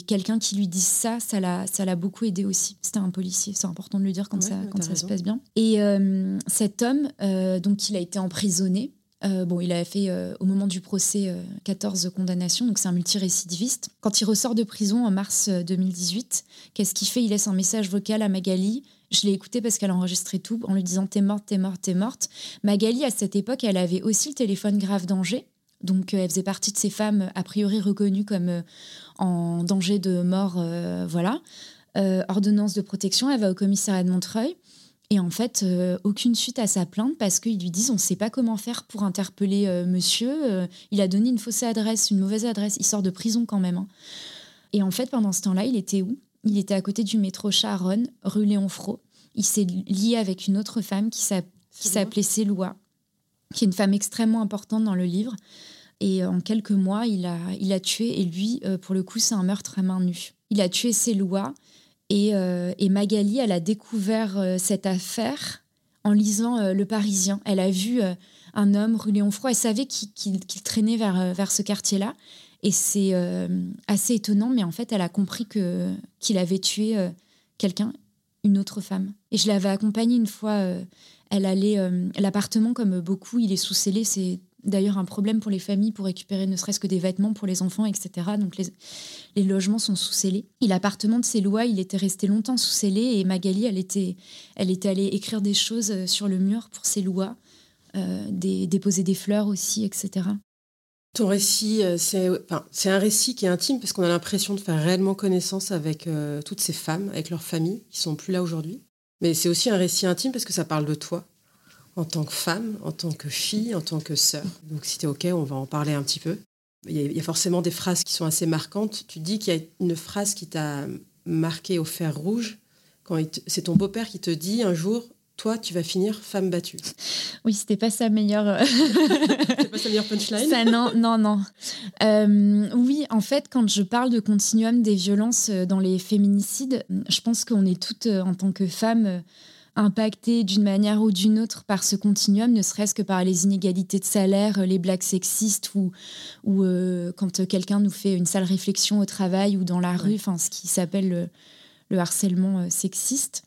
quelqu'un qui lui dise ça, ça l'a, ça l'a beaucoup aidé aussi. C'était un policier, c'est important de le dire quand ça, quand ça se passe bien. Et euh, cet homme, euh, donc il a été emprisonné. Euh, bon, il a fait au moment du procès 14 condamnations, donc c'est un multirécidiviste. Quand il ressort de prison en mars 2018, qu'est-ce qu'il fait? Il laisse un message vocal à Magali. Je l'ai écouté parce qu'elle a enregistré tout en lui disant T'es morte, t'es morte, t'es morte. Magali, à cette époque, elle avait aussi le téléphone grave danger. Donc, elle faisait partie de ces femmes a priori reconnues comme en danger de mort, euh, voilà. Euh, ordonnance de protection, elle va au commissariat de Montreuil. Et en fait, euh, aucune suite à sa plainte parce qu'ils lui disent on ne sait pas comment faire pour interpeller monsieur. il a donné une fausse adresse, une mauvaise adresse. Il sort de prison quand même. Hein. Et en fait, pendant ce temps-là, il était où? Il était à côté du métro Charonne, rue Léon Fro. Il s'est lié avec une autre femme qui s'appelait Céloua, qui est une femme extrêmement importante dans le livre. Et en quelques mois, il a, il a tué. Et lui, euh, pour le coup, c'est un meurtre à main nue. Il a tué lois. Et, euh, et Magali, elle a découvert euh, cette affaire en lisant Le Parisien. Elle a vu un homme rue Léon Froid. Elle savait qu'il traînait vers, vers ce quartier-là. Et c'est assez étonnant, mais en fait, elle a compris qu'il avait tué quelqu'un, une autre femme. Et je l'avais accompagnée une fois. elle allait l'appartement, comme beaucoup, il est sous scellé. C'est d'ailleurs un problème pour les familles pour récupérer ne serait-ce que des vêtements pour les enfants, etc. Donc les, logements sont sous scellés. Et l'appartement de ses lois, il était resté longtemps sous scellé et Magali, elle était, elle était allée écrire des choses euh, sur le mur pour ses lois, euh, déposer des fleurs aussi, etc. Ton récit, c'est un récit qui est intime parce qu'on a l'impression de faire réellement connaissance avec toutes ces femmes, avec leurs familles qui sont plus là aujourd'hui. Mais c'est aussi un récit intime parce que ça parle de toi en tant que femme, en tant que fille, en tant que sœur. Donc si tu es OK, on va en parler un petit peu. Il y, a, forcément des phrases qui sont assez marquantes. Tu dis qu'il y a une phrase qui t'a marqué au fer rouge. quand C'est ton beau-père qui te dit un jour toi, tu vas finir femme battue. Oui, c'était pas sa meilleure. Euh, c'était pas sa meilleure punchline. Ça, non, non, non. Euh, oui, en fait, quand je parle de continuum des violences euh, dans les féminicides, je pense qu'on est toutes, en tant que femmes, impactées d'une manière ou d'une autre par ce continuum, ne serait-ce que par les inégalités de salaire, les blagues sexistes ou, ou quand quelqu'un nous fait une sale réflexion au travail ou dans la rue, enfin, ce qui s'appelle le, harcèlement sexiste.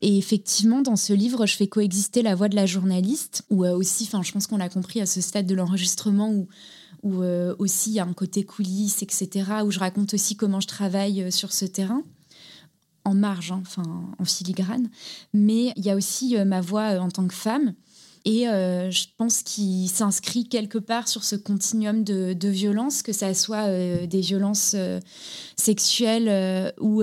Et effectivement, dans ce livre, je fais coexister la voix de la journaliste, ou euh, aussi, enfin, je pense qu'on l'a compris à ce stade de l'enregistrement, où, euh, aussi il y a un côté coulisses, etc., où je raconte aussi comment je travaille euh, sur ce terrain en marge, hein, enfin en filigrane, mais il y a aussi ma voix en tant que femme et euh, je pense qu'il s'inscrit quelque part sur ce continuum de, de violence, que ça soit euh, des violences euh, sexuelles ou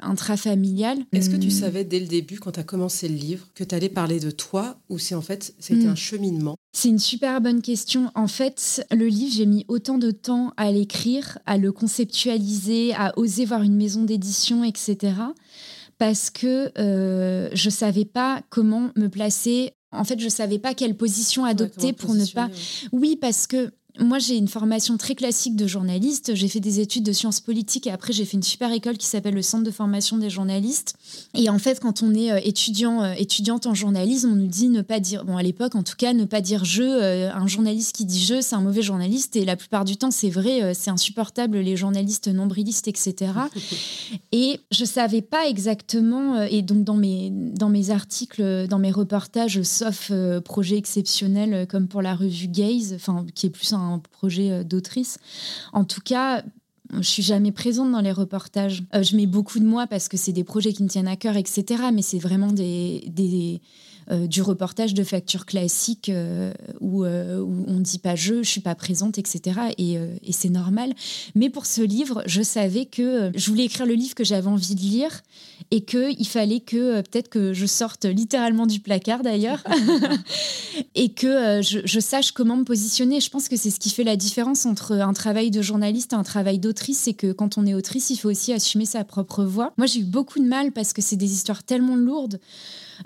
intrafamiliales. Est-ce que tu hmm. savais dès le début, quand tu as commencé le livre, que tu allais parler de toi ou c'est en fait c'était hmm. un cheminement? C'est une super bonne question. En fait, le livre, j'ai mis autant de temps à l'écrire, à le conceptualiser, à oser voir une maison d'édition, etc parce que je ne savais pas comment me placer en fait, je savais pas quelle position adopter pour ne pas. Oui, parce que moi, j'ai une formation très classique de journaliste. J'ai fait des études de sciences politiques et après, j'ai fait une super école qui s'appelle le Centre de formation des journalistes. Et en fait, quand on est euh, étudiant, euh, étudiante en journalisme, on nous dit ne pas dire, bon, à l'époque en tout cas, ne pas dire je. Euh, un journaliste qui dit je, c'est un mauvais journaliste. Et la plupart du temps, c'est vrai, c'est insupportable, les journalistes nombrilistes, etc. et je savais pas exactement, et donc dans mes, dans mes articles, dans mes reportages, sauf projet exceptionnel comme pour la revue Gaze, enfin, qui est plus un un projet euh, d'autrice. En tout cas, je suis jamais présente dans les reportages. Euh, je mets beaucoup de moi parce que c'est des projets qui me tiennent à cœur, etc. Mais c'est vraiment des, des, euh, du reportage de facture classique euh, où, euh, où, on ne dit pas je, je suis pas présente, etc. Et, et c'est normal. Mais pour ce livre, je savais que je voulais écrire le livre que j'avais envie de lire et qu'il fallait que peut-être que je sorte littéralement du placard d'ailleurs et que je, je, sache comment me positionner. Je pense que c'est ce qui fait la différence entre un travail de journaliste et un travail d'autrice, c'est que quand on est autrice, il faut aussi assumer sa propre voix. Moi, j'ai eu beaucoup de mal parce que c'est des histoires tellement lourdes.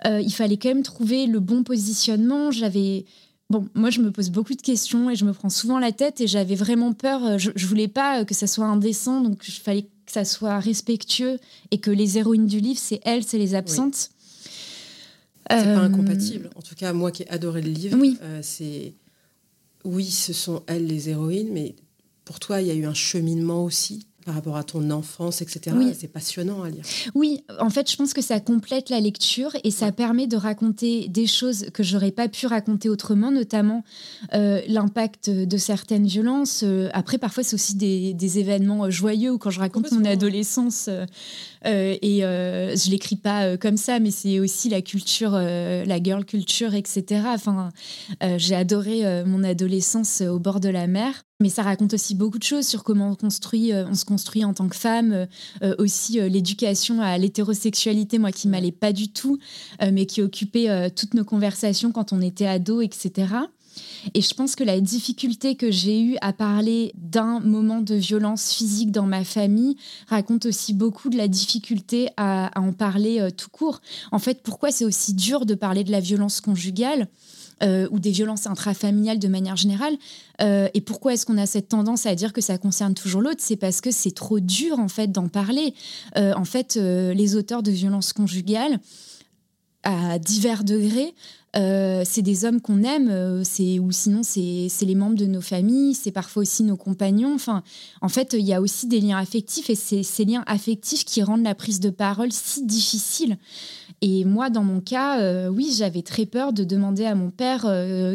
Euh, il fallait quand même trouver le bon positionnement. J'avais Bon, moi, je me pose beaucoup de questions et je me prends souvent la tête et j'avais vraiment peur. Euh, je, je voulais pas que ça soit indécent, donc il fallait que ça soit respectueux et que les héroïnes du livre, c'est elles, c'est les absentes. Oui. C'est pas euh, incompatible. En tout cas, moi qui ai adoré le livre, oui. c'est oui, ce sont elles les héroïnes, mais pour toi, il y a eu un cheminement aussi par rapport à ton enfance, etc. C'est passionnant à lire. Oui, en fait, je pense que ça complète la lecture et ça permet de raconter des choses que j'aurais pas pu raconter autrement, notamment euh, l'impact de certaines violences. Euh, après, parfois, c'est aussi des, événements euh, joyeux ou quand je raconte mon adolescence. Et je l'écris pas comme ça, mais c'est aussi la culture, la girl culture, etc. Enfin, j'ai adoré mon adolescence au bord de la mer. Mais ça raconte aussi beaucoup de choses sur comment on, construit, euh, on se construit en tant que femme, euh, euh, aussi l'éducation à l'hétérosexualité, moi qui m'allait pas du tout, mais qui occupait toutes nos conversations quand on était ado, etc. Et je pense que la difficulté que j'ai eue à parler d'un moment de violence physique dans ma famille raconte aussi beaucoup de la difficulté à, en parler tout court. En fait, pourquoi c'est aussi dur de parler de la violence conjugale euh, ou des violences intrafamiliales de manière générale. Euh, et pourquoi est-ce qu'on a cette tendance à dire que ça concerne toujours l'autre? C'est parce que c'est trop dur en fait d'en parler. Euh, en fait, les auteurs de violences conjugales à divers degrés euh, c'est des hommes qu'on aime, euh, c'est ou sinon c'est les membres de nos familles, c'est parfois aussi nos compagnons. Enfin, en fait, il y a aussi des liens affectifs et c'est ces liens affectifs qui rendent la prise de parole si difficile. Et moi, dans mon cas, euh, oui, j'avais très peur de demander à mon père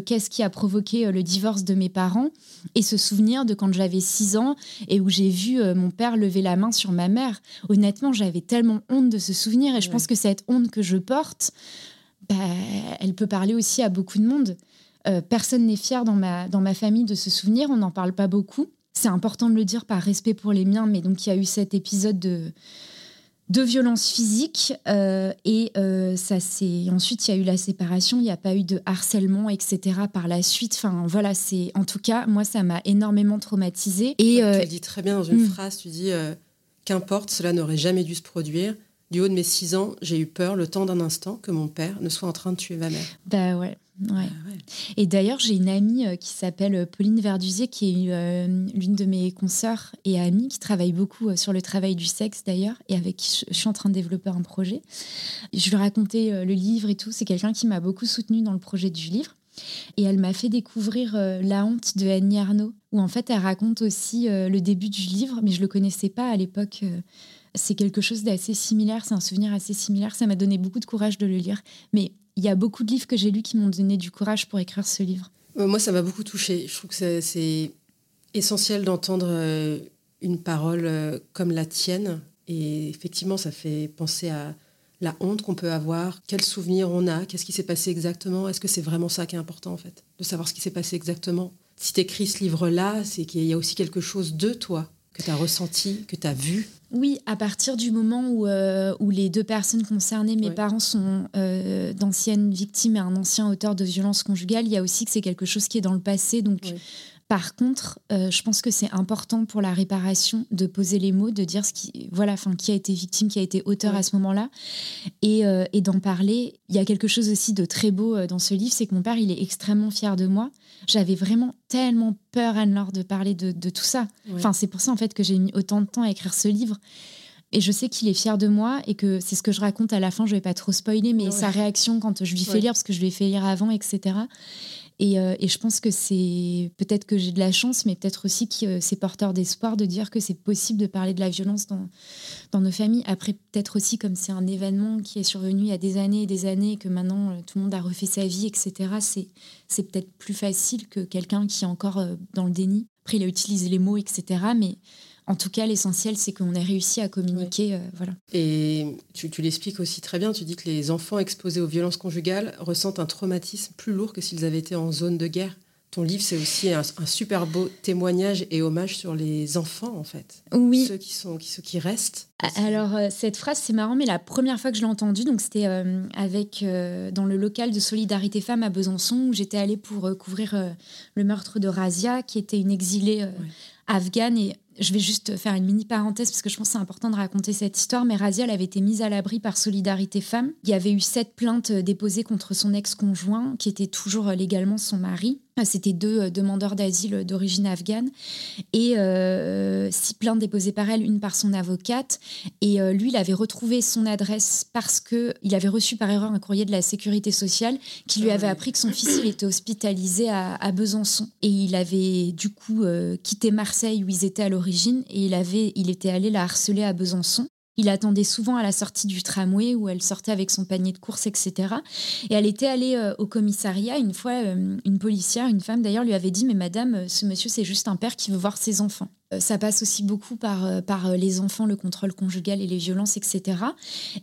qu'est-ce qui a provoqué le divorce de mes parents et se souvenir de quand j'avais 6 ans et où j'ai vu mon père lever la main sur ma mère. Honnêtement, j'avais tellement honte de ce souvenir et je pense que cette honte que je porte, bah, elle peut parler aussi à beaucoup de monde. personne n'est fier dans ma, dans ma famille de ce souvenir, on n'en parle pas beaucoup. C'est important de le dire par respect pour les miens, mais donc il y a eu cet épisode de, de violence physique euh, et euh, ça c'est ensuite il y a eu la séparation il n'y a pas eu de harcèlement etc par la suite. Enfin voilà c'est en tout cas moi ça m'a énormément traumatisée et tu euh, le dis très bien dans une hmm. phrase tu dis qu'importe cela n'aurait jamais dû se produire. Du haut de mes six ans j'ai eu peur le temps d'un instant que mon père ne soit en train de tuer ma mère. Bah ouais Ouais. Et d'ailleurs, j'ai une amie euh, qui s'appelle euh, Pauline Verdusier, qui est euh, l'une de mes consoeurs et amies, qui travaille beaucoup sur le travail du sexe d'ailleurs, et avec qui je suis en train de développer un projet. Je lui racontais le livre et tout. C'est quelqu'un qui m'a beaucoup soutenue dans le projet du livre. Et elle m'a fait découvrir La honte de Annie Arnaud, où en fait elle raconte aussi le début du livre, mais je le connaissais pas à l'époque. c'est quelque chose d'assez similaire, c'est un souvenir assez similaire. Ça m'a donné beaucoup de courage de le lire. Mais il y a beaucoup de livres que j'ai lus qui m'ont donné du courage pour écrire ce livre. Euh, moi, ça m'a beaucoup touchée. Je trouve que c'est essentiel d'entendre euh, une parole euh, comme la tienne. Et effectivement, ça fait penser à la honte qu'on peut avoir, quels souvenirs on a, qu'est-ce qui s'est passé exactement? Est-ce que c'est vraiment ça qui est important, en fait, de savoir ce qui s'est passé exactement Si tu écris ce livre-là, c'est qu'il y a aussi quelque chose de toi que tu as ressenti, que tu as vu? Oui, à partir du moment où, euh, où les deux personnes concernées, mes parents sont euh, d'anciennes victimes et un ancien auteur de violence conjugale, il y a aussi que c'est quelque chose qui est dans le passé. Donc, par contre, euh, je pense que c'est important pour la réparation de poser les mots, de dire ce qui, voilà, enfin, qui a été victime, qui a été auteur à ce moment-là, et, et d'en parler. Il y a quelque chose aussi de très beau dans ce livre, c'est que mon père, il est extrêmement fier de moi. J'avais vraiment tellement peur, Anne-Laure, de parler de, tout ça. Enfin, c'est pour ça, en fait, que j'ai mis autant de temps à écrire ce livre. Et je sais qu'il est fier de moi et que c'est ce que je raconte à la fin. Je vais pas trop spoiler, mais sa réaction quand je lui fais lire, parce que je lui ai fait lire avant, etc. Euh, et, je pense que c'est peut-être que j'ai de la chance, mais peut-être aussi que c'est porteur d'espoir de dire que c'est possible de parler de la violence dans, nos familles. Après, peut-être aussi comme c'est un événement qui est survenu il y a des années et des années que maintenant euh, tout le monde a refait sa vie, etc. C'est, c'est peut-être plus facile que quelqu'un qui est encore euh, dans le déni. Après, il a utilisé les mots, etc. Mais en tout cas, l'essentiel, c'est qu'on ait réussi à communiquer. Euh, voilà. Et tu, l'expliques aussi très bien. Tu dis que les enfants exposés aux violences conjugales ressentent un traumatisme plus lourd que s'ils avaient été en zone de guerre. Ton livre, c'est aussi un, super beau témoignage et hommage sur les enfants, en fait. Oui. Ceux qui, sont, qui, ceux qui restent. Alors, euh, cette phrase, c'est marrant, mais la première fois que je l'ai entendue, donc c'était euh, avec, dans le local de Solidarité Femmes à Besançon, où j'étais allée pour couvrir le meurtre de Razia, qui était une exilée afghane. Et je vais juste faire une mini parenthèse parce que je pense que c'est important de raconter cette histoire. Mais Razia, avait été mise à l'abri par Solidarité Femmes. Il y avait eu sept plaintes déposées contre son ex-conjoint, qui était toujours euh, légalement son mari. C'était deux euh, demandeurs d'asile d'origine afghane et six plaintes déposées par elle, une par son avocate. Et lui, il avait retrouvé son adresse parce que il avait reçu par erreur un courrier de la sécurité sociale qui lui ah avait appris que son fils il était hospitalisé à, à Besançon et il avait du coup quitté Marseille où ils étaient à l'origine et il, avait, il était allé la harceler à Besançon. Il attendait souvent à la sortie du tramway où elle sortait avec son panier de courses, etc. Et elle était allée euh, au commissariat. Une fois, euh, une policière, une femme d'ailleurs, lui avait dit Mais madame, euh, ce monsieur, c'est juste un père qui veut voir ses enfants. ça passe aussi beaucoup par, par les enfants, le contrôle conjugal et les violences, etc.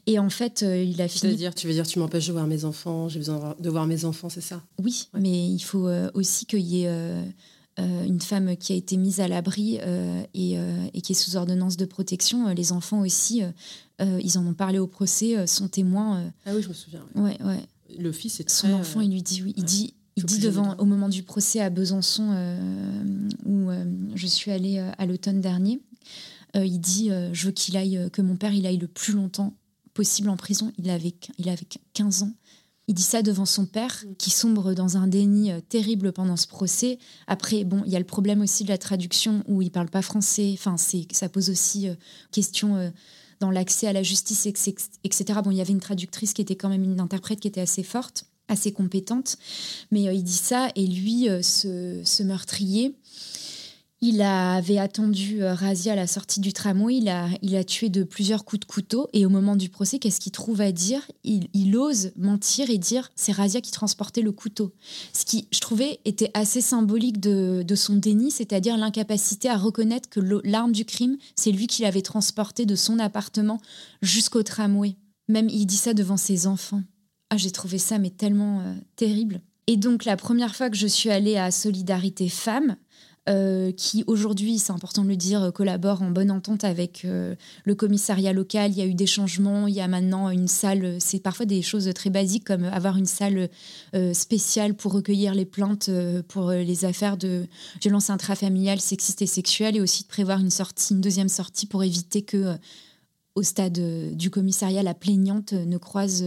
Et en fait, il a fini. Dire, tu veux dire, tu m'empêches de voir mes enfants, j'ai besoin de voir mes enfants, c'est ça? Oui, mais il faut aussi qu'il y ait une femme qui a été mise à l'abri euh, euh, et, qui est sous ordonnance de protection. les enfants aussi, ils en ont parlé au procès, sont témoins. ah oui, je me souviens. Ouais, ouais. Le fils est Son enfant, il lui dit oui. Il dit, il dit devant, au moment du procès à Besançon, où je suis allée à l'automne dernier, il dit Je veux qu'il aille, que mon père il aille le plus longtemps possible en prison. Il avait, il avait 15 ans. Il dit ça devant son père, mm. qui sombre dans un déni euh, terrible pendant ce procès. Après, bon, il y a le problème aussi de la traduction où il parle pas français. Enfin, c'est, ça pose aussi euh, question euh, dans l'accès à la justice, etc. Bon, il y avait une traductrice qui était quand même une interprète qui était assez forte, assez compétente. Mais il dit ça et lui, ce meurtrier, il avait attendu euh, Razia à la sortie du tramway, il a, il a tué de plusieurs coups de couteau et au moment du procès, qu'est-ce qu'il trouve à dire? Il, ose mentir et dire c'est Razia qui transportait le couteau. Ce qui, je trouvais, était assez symbolique de, son déni, c'est-à-dire l'incapacité à reconnaître que l'arme du crime, c'est lui qui l'avait transporté de son appartement jusqu'au tramway. Même il dit ça devant ses enfants. Ah, j'ai trouvé ça mais tellement euh, terrible. Et donc la première fois que je suis allée à Solidarité Femmes, euh, qui aujourd'hui, c'est important de le dire, collabore en bonne entente avec euh, le commissariat local. Il y a eu des changements, il y a maintenant une salle, c'est parfois des choses très basiques comme avoir une salle euh, spéciale pour recueillir les plaintes pour les affaires de violence intrafamiliale, sexiste et sexuelle, et aussi de prévoir une une deuxième sortie pour éviter que au stade du commissariat, la plaignante ne croise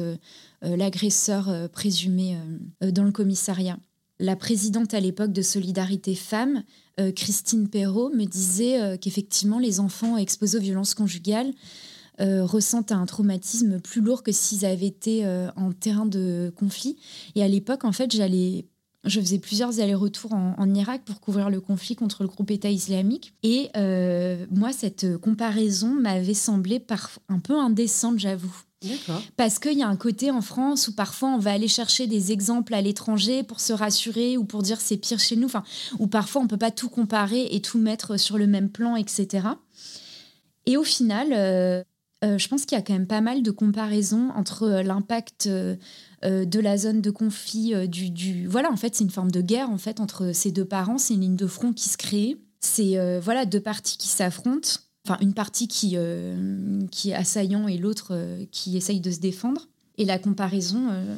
l'agresseur présumé dans le commissariat. La présidente à l'époque de Solidarité Femmes euh, Christine Perrault me disait euh, qu'effectivement, les enfants exposés aux violences conjugales euh, ressentent un traumatisme plus lourd que s'ils avaient été en terrain de conflit. Et à l'époque, en fait, j'allais je faisais plusieurs allers-retours en, Irak pour couvrir le conflit contre le groupe État islamique. Et moi, cette comparaison m'avait semblé par, un peu indécente, j'avoue. Parce qu'il y a un côté en France où parfois on va aller chercher des exemples à l'étranger pour se rassurer ou pour dire c'est pire chez nous, enfin, où parfois on peut pas tout comparer et tout mettre sur le même plan, etc. Et au final, euh, euh, je pense qu'il y a quand même pas mal de comparaisons entre euh, l'impact de la zone de conflit, du, du, Voilà, en fait, c'est une forme de guerre en fait entre ces deux parents, c'est une ligne de front qui se crée. C'est voilà deux parties qui s'affrontent enfin une partie qui, euh, qui est assaillant et l'autre euh, qui essaye de se défendre. Et la comparaison, euh,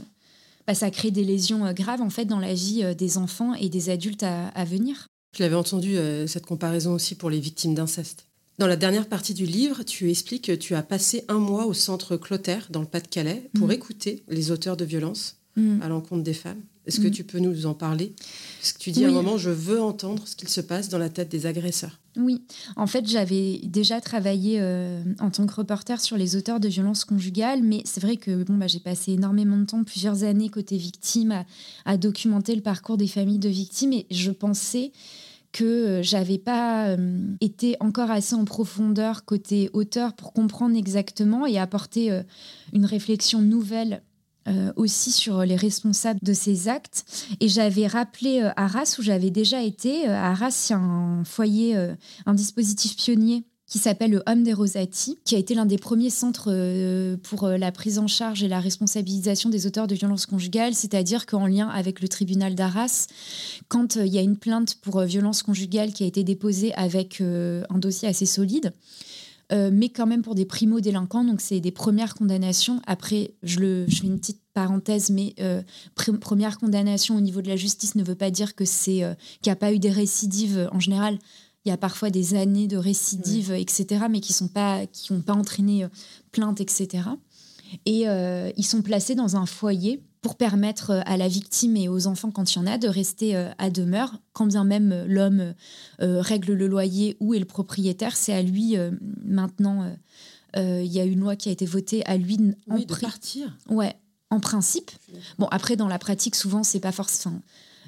bah, ça crée des lésions graves en fait dans la vie des enfants et des adultes à, venir. Je l'avais entendu cette comparaison aussi pour les victimes d'inceste. Dans la dernière partie du livre, tu expliques que tu as passé un mois au centre Clotaire, dans le Pas-de-Calais, pour mm. écouter les auteurs de violences mm. à l'encontre des femmes. Est-ce que mm. tu peux nous en parler? Parce que tu dis à un moment, je veux entendre ce qu'il se passe dans la tête des agresseurs. Oui, en fait, j'avais déjà travaillé euh, en tant que reporter sur les auteurs de violences conjugales, mais c'est vrai que bon, bah, j'ai passé énormément de temps, plusieurs années côté victime, à, documenter le parcours des familles de victimes, et je pensais que euh, j'avais pas euh, été encore assez en profondeur côté auteur pour comprendre exactement et apporter une réflexion nouvelle euh, aussi sur les responsables de ces actes. Et j'avais rappelé euh, Arras, où j'avais déjà été. Euh, Arras, il y a un foyer, un dispositif pionnier qui s'appelle le Homme des Rosati, qui a été l'un des premiers centres pour la prise en charge et la responsabilisation des auteurs de violences conjugales, c'est-à-dire qu'en lien avec le tribunal d'Arras, quand il y a une plainte pour violence conjugale qui a été déposée avec un dossier assez solide, euh, mais quand même pour des primo-délinquants. Donc, c'est des premières condamnations. Après, je, le, je fais une petite parenthèse, mais euh, première condamnation au niveau de la justice ne veut pas dire que c'est euh, qu'il n'y a pas eu des récidives. En général, il y a parfois des années de récidives, etc., mais qui n'ont pas, qui pas entraîné plainte, etc. Et ils sont placés dans un foyer pour permettre euh, à la victime et aux enfants, quand il y en a, de rester euh, à demeure, quand bien même euh, l'homme règle le loyer ou est le propriétaire, c'est à lui maintenant. Il y a une loi qui a été votée à lui en de partir. Ouais, en principe. Bon, après, dans la pratique, souvent, c'est pas forcément.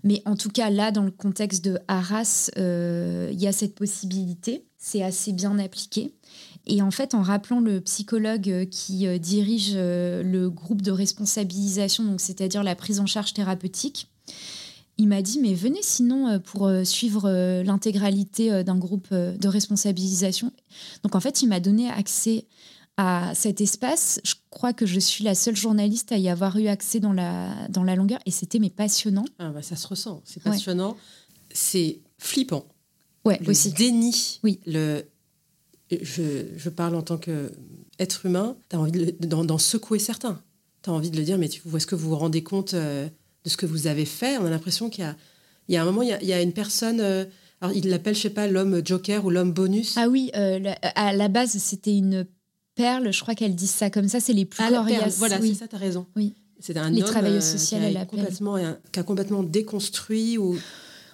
Mais en tout cas, là, dans le contexte de Arras, il y a cette possibilité. C'est assez bien appliqué. Et en fait, en rappelant le psychologue euh, qui euh, dirige euh, le groupe de responsabilisation, donc c'est-à-dire la prise en charge thérapeutique, il m'a dit mais venez sinon pour suivre l'intégralité d'un groupe de responsabilisation. Donc en fait, il m'a donné accès à cet espace. Je crois que je suis la seule journaliste à y avoir eu accès dans la, dans la longueur et c'était mais passionnant. Ah bah ça se ressent, c'est passionnant. C'est flippant. Ouais, le aussi. déni, oui. le je, parle en tant qu'être humain, tu as envie d'en secouer certains. Tu as envie de le dire, mais est-ce que vous vous rendez compte euh, de ce que vous avez fait? On a l'impression qu'il y, a, un moment, il y a, une personne, euh, alors il l'appelle, je sais pas, l'homme joker ou l'homme bonus. Ah oui, euh, à la base, c'était une perle, je crois qu'elle dit ça comme ça, c'est les plus ah, Voilà, c'est ça, tu as raison. Oui. C'est un les homme qui, a complètement, qui a complètement déconstruit ou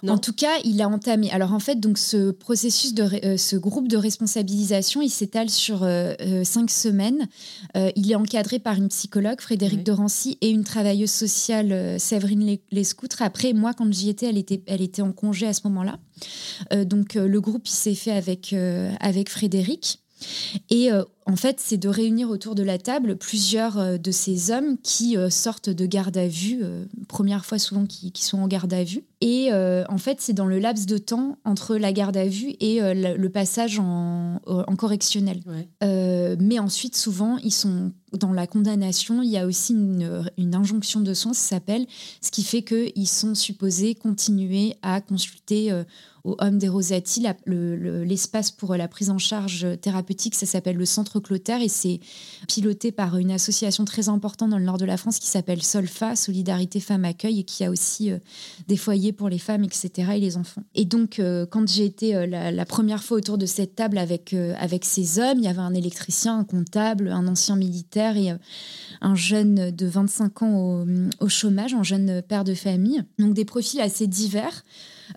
en tout cas, il a entamé. Alors en fait, donc ce processus de euh, ce groupe de responsabilisation, il s'étale sur euh, euh, cinq semaines. il est encadré par une psychologue, Frédéric de Rancy, et une travailleuse sociale, Séverine Lescoutre. Après, moi, quand j'y étais, elle était, elle était en congé à ce moment-là. donc le groupe, il s'est fait avec avec Frédéric. Et en fait, c'est de réunir autour de la table plusieurs euh, de ces hommes qui euh, sortent de garde à vue, première fois souvent qui, sont en garde à vue. Et en fait, c'est dans le laps de temps entre la garde à vue et le, passage en, correctionnel. mais ensuite, souvent, ils sont dans la condamnation, il y a aussi une, injonction de soins, ça s'appelle, ce qui fait qu'ils sont supposés continuer à consulter au Homme des Rosati, l'espace pour la prise en charge thérapeutique, ça s'appelle le Centre Clotaire et c'est piloté par une association très importante dans le nord de la France qui s'appelle Solfa, Solidarité Femmes Accueil, et qui a aussi euh, des foyers pour les femmes, etc., et les enfants. Et donc, euh, quand j'ai été euh, la, première fois autour de cette table avec, avec ces hommes, il y avait un électricien, un comptable, un ancien militaire et un jeune de 25 ans au chômage, un jeune père de famille. Donc, des profils assez divers.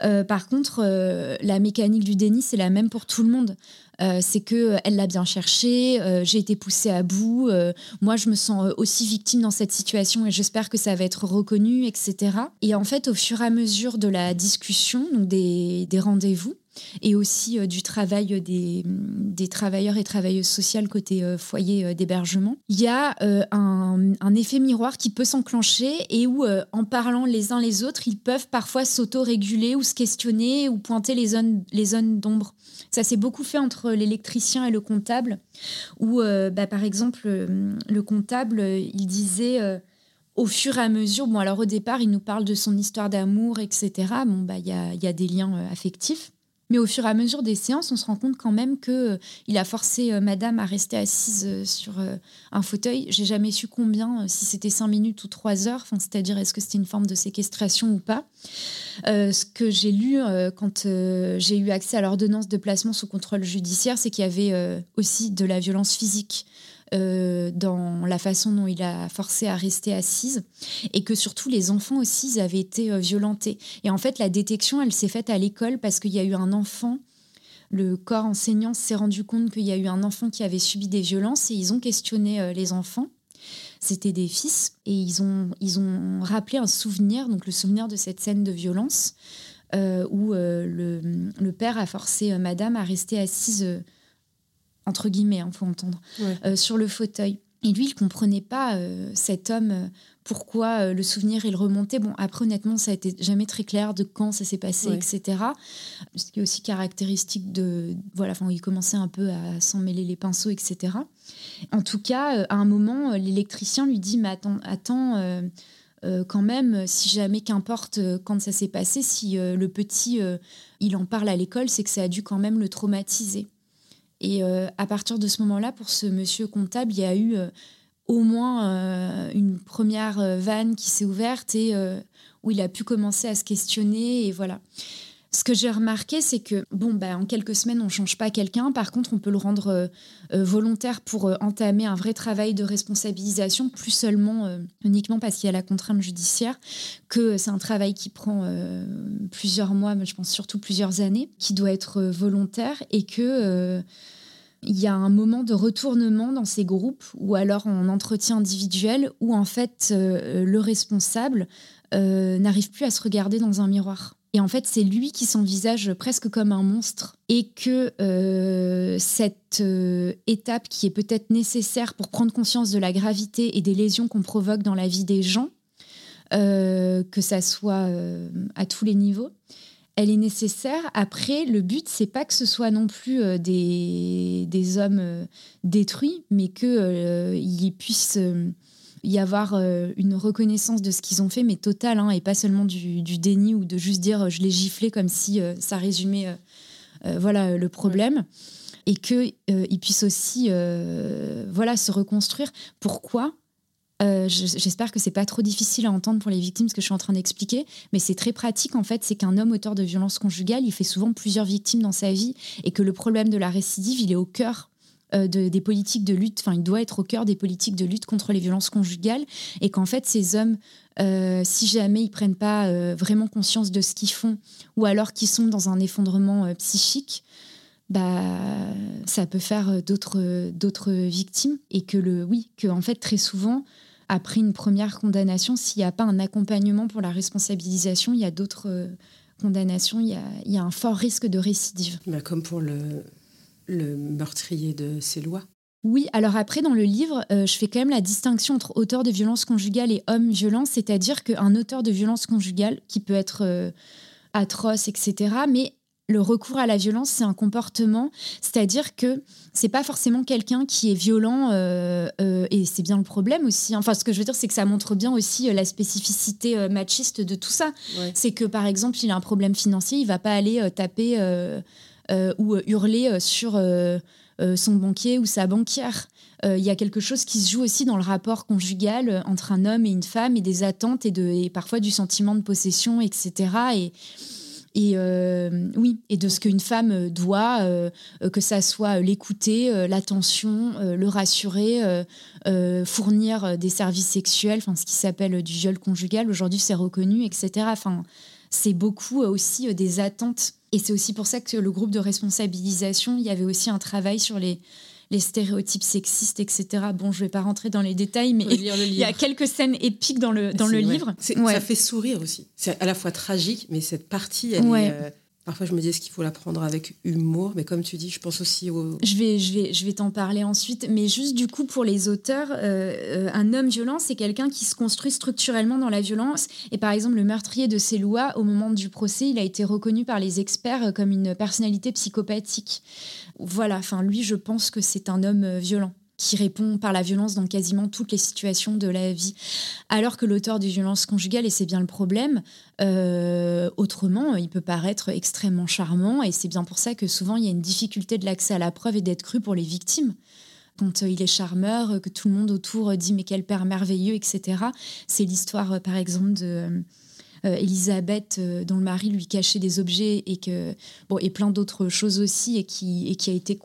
Euh, par contre, euh, la mécanique du déni, c'est la même pour tout le monde. Euh, c'est que elle l'a bien cherché, j'ai été poussée à bout, moi je me sens aussi victime dans cette situation et j'espère que ça va être reconnu, etc. Et en fait, au fur et à mesure de la discussion, donc des rendez-vous, et aussi euh, du travail des, des, travailleurs et travailleuses sociales côté euh, foyer euh, d'hébergement. Il y a un, effet miroir qui peut s'enclencher et où, en parlant les uns les autres, ils peuvent parfois s'auto-réguler ou se questionner ou pointer les zones, les zones d'ombre. Ça s'est beaucoup fait entre l'électricien et le comptable, où, bah, par exemple, le comptable, il disait au fur et à mesure, bon alors au départ, il nous parle de son histoire d'amour, etc. Bon, bah il y a, des liens affectifs. Mais au fur et à mesure des séances, on se rend compte quand même que euh, il a forcé euh, Madame à rester assise euh, sur un fauteuil. J'ai jamais su combien, si c'était cinq minutes ou trois heures. C'est-à-dire est-ce que c'était une forme de séquestration ou pas? ce que j'ai lu quand j'ai eu accès à l'ordonnance de placement sous contrôle judiciaire, c'est qu'il y avait aussi de la violence physique. Euh, dans la façon dont il a forcé à rester assise et que surtout les enfants aussi avaient été euh, violentés. Et en fait, la détection, elle s'est faite à l'école parce qu'il y a eu un enfant le corps enseignant s'est rendu compte qu'il y a eu un enfant qui avait subi des violences et ils ont questionné euh, les enfants. C'était des fils et ils ont, ils ont rappelé un souvenir, donc le souvenir de cette scène de violence où le, le, père a forcé madame à rester assise entre guillemets, il hein, faut entendre, euh, sur le fauteuil. Et lui, il comprenait pas, euh, cet homme, euh, pourquoi le souvenir, il remontait. Bon, après, honnêtement, ça a été jamais très clair de quand ça s'est passé, etc. Ce qui est aussi caractéristique de... Voilà, enfin, il commençait un peu à s'en mêler les pinceaux, etc. En tout cas, à un moment, l'électricien lui dit, mais attends, attends quand même, si jamais, qu'importe quand ça s'est passé, si le petit, il en parle à l'école, c'est que ça a dû quand même le traumatiser. Et euh, à partir de ce moment-là, pour ce monsieur comptable, il y a eu euh, au moins euh, une première vanne qui s'est ouverte et où il a pu commencer à se questionner. Ce que j'ai remarqué, c'est que, bon, bah, en quelques semaines, on ne change pas quelqu'un. Par contre, on peut le rendre volontaire pour entamer un vrai travail de responsabilisation, plus seulement uniquement parce qu'il y a la contrainte judiciaire, que c'est un travail qui prend plusieurs mois, mais je pense surtout plusieurs années, qui doit être volontaire et que il y a un moment de retournement dans ces groupes ou alors en entretien individuel où en fait euh, le responsable euh, n'arrive plus à se regarder dans un miroir. Et en fait, c'est lui qui s'envisage presque comme un monstre et que euh, cette étape qui est peut-être nécessaire pour prendre conscience de la gravité et des lésions qu'on provoque dans la vie des gens, que ça soit à tous les niveaux, elle est nécessaire. Après, le but, c'est pas que ce soit non plus euh, des, des, hommes euh, détruits, mais qu'il euh, il puisse y avoir une reconnaissance de ce qu'ils ont fait, mais totale, hein, et pas seulement du, déni ou de juste dire je l'ai giflé comme si ça résumait voilà, le problème. Et qu'ils puissent aussi voilà, se reconstruire. Pourquoi? Euh, j'espère que c'est pas trop difficile à entendre pour les victimes ce que je suis en train d'expliquer, mais c'est très pratique en fait. C'est qu'un homme auteur de violences conjugales, il fait souvent plusieurs victimes dans sa vie et que le problème de la récidive, il est au cœur euh, des politiques de lutte, enfin il doit être au cœur des politiques de lutte contre les violences conjugales et qu'en fait ces hommes, euh, si jamais ils prennent pas vraiment conscience de ce qu'ils font ou alors qu'ils sont dans un effondrement psychique, bah ça peut faire d'autres d'autres victimes et que le oui que en fait très souvent après une première condamnation, s'il n'y a pas un accompagnement pour la responsabilisation, il y a d'autres euh, condamnations, il y, a, un fort risque de récidive. Bah, comme pour le, le meurtrier de lois. Oui, alors après, dans le livre, euh, je fais quand même la distinction entre auteur de violence conjugale et homme violent, c'est-à-dire qu'un auteur de violence conjugale, qui peut être euh, atroce, etc., mais le recours à la violence, c'est un comportement, c'est-à-dire que c'est pas forcément quelqu'un qui est violent, euh, et c'est bien le problème aussi. Enfin, ce que je veux dire, c'est que ça montre bien aussi la spécificité machiste de tout ça. C'est que, par exemple, il a un problème financier, il va pas aller taper ou hurler sur euh, son banquier ou sa banquière. Euh, il y a quelque chose qui se joue aussi dans le rapport conjugal euh, entre un homme et une femme et des attentes et, parfois du sentiment de possession, etc. Et, oui, et de ce qu'une femme doit, que ça soit l'écouter, l'attention, le rassurer, fournir des services sexuels, enfin ce qui s'appelle du viol conjugal. Aujourd'hui, c'est reconnu, etc. c'est beaucoup aussi des attentes et c'est aussi pour ça que le groupe de responsabilisation, il y avait aussi un travail sur les, les stéréotypes sexistes, etc. Bon, je ne vais pas rentrer dans les détails, mais il y a quelques scènes épiques dans le, dans le livre. Ça fait sourire aussi. C'est à la fois tragique, mais cette partie, elle est, euh, Parfois, je me dis, est-ce qu'il faut la prendre avec humour? Mais comme tu dis, je pense aussi au... Je vais, je vais, je vais t'en parler ensuite. Mais juste du coup, pour les auteurs, euh, euh, un homme violent, c'est quelqu'un qui se construit structurellement dans la violence. Et par exemple, le meurtrier de Célois, au moment du procès, il a été reconnu par les experts euh, comme une personnalité psychopathique. Voilà, enfin, lui, je pense que c'est un homme violent qui répond par la violence dans quasiment toutes les situations de la vie. Alors que l'auteur de violences conjugales, et c'est bien le problème, euh, autrement, il peut paraître extrêmement charmant, et c'est bien pour ça que souvent il y a une difficulté de l'accès à la preuve et d'être cru pour les victimes. Quand euh, il est charmeur, que tout le monde autour dit mais quel père merveilleux, etc. C'est l'histoire, euh, par exemple, de... Elisabeth, dont le mari lui cachait des objets et que bon et plein d'autres choses aussi et qui et qui a été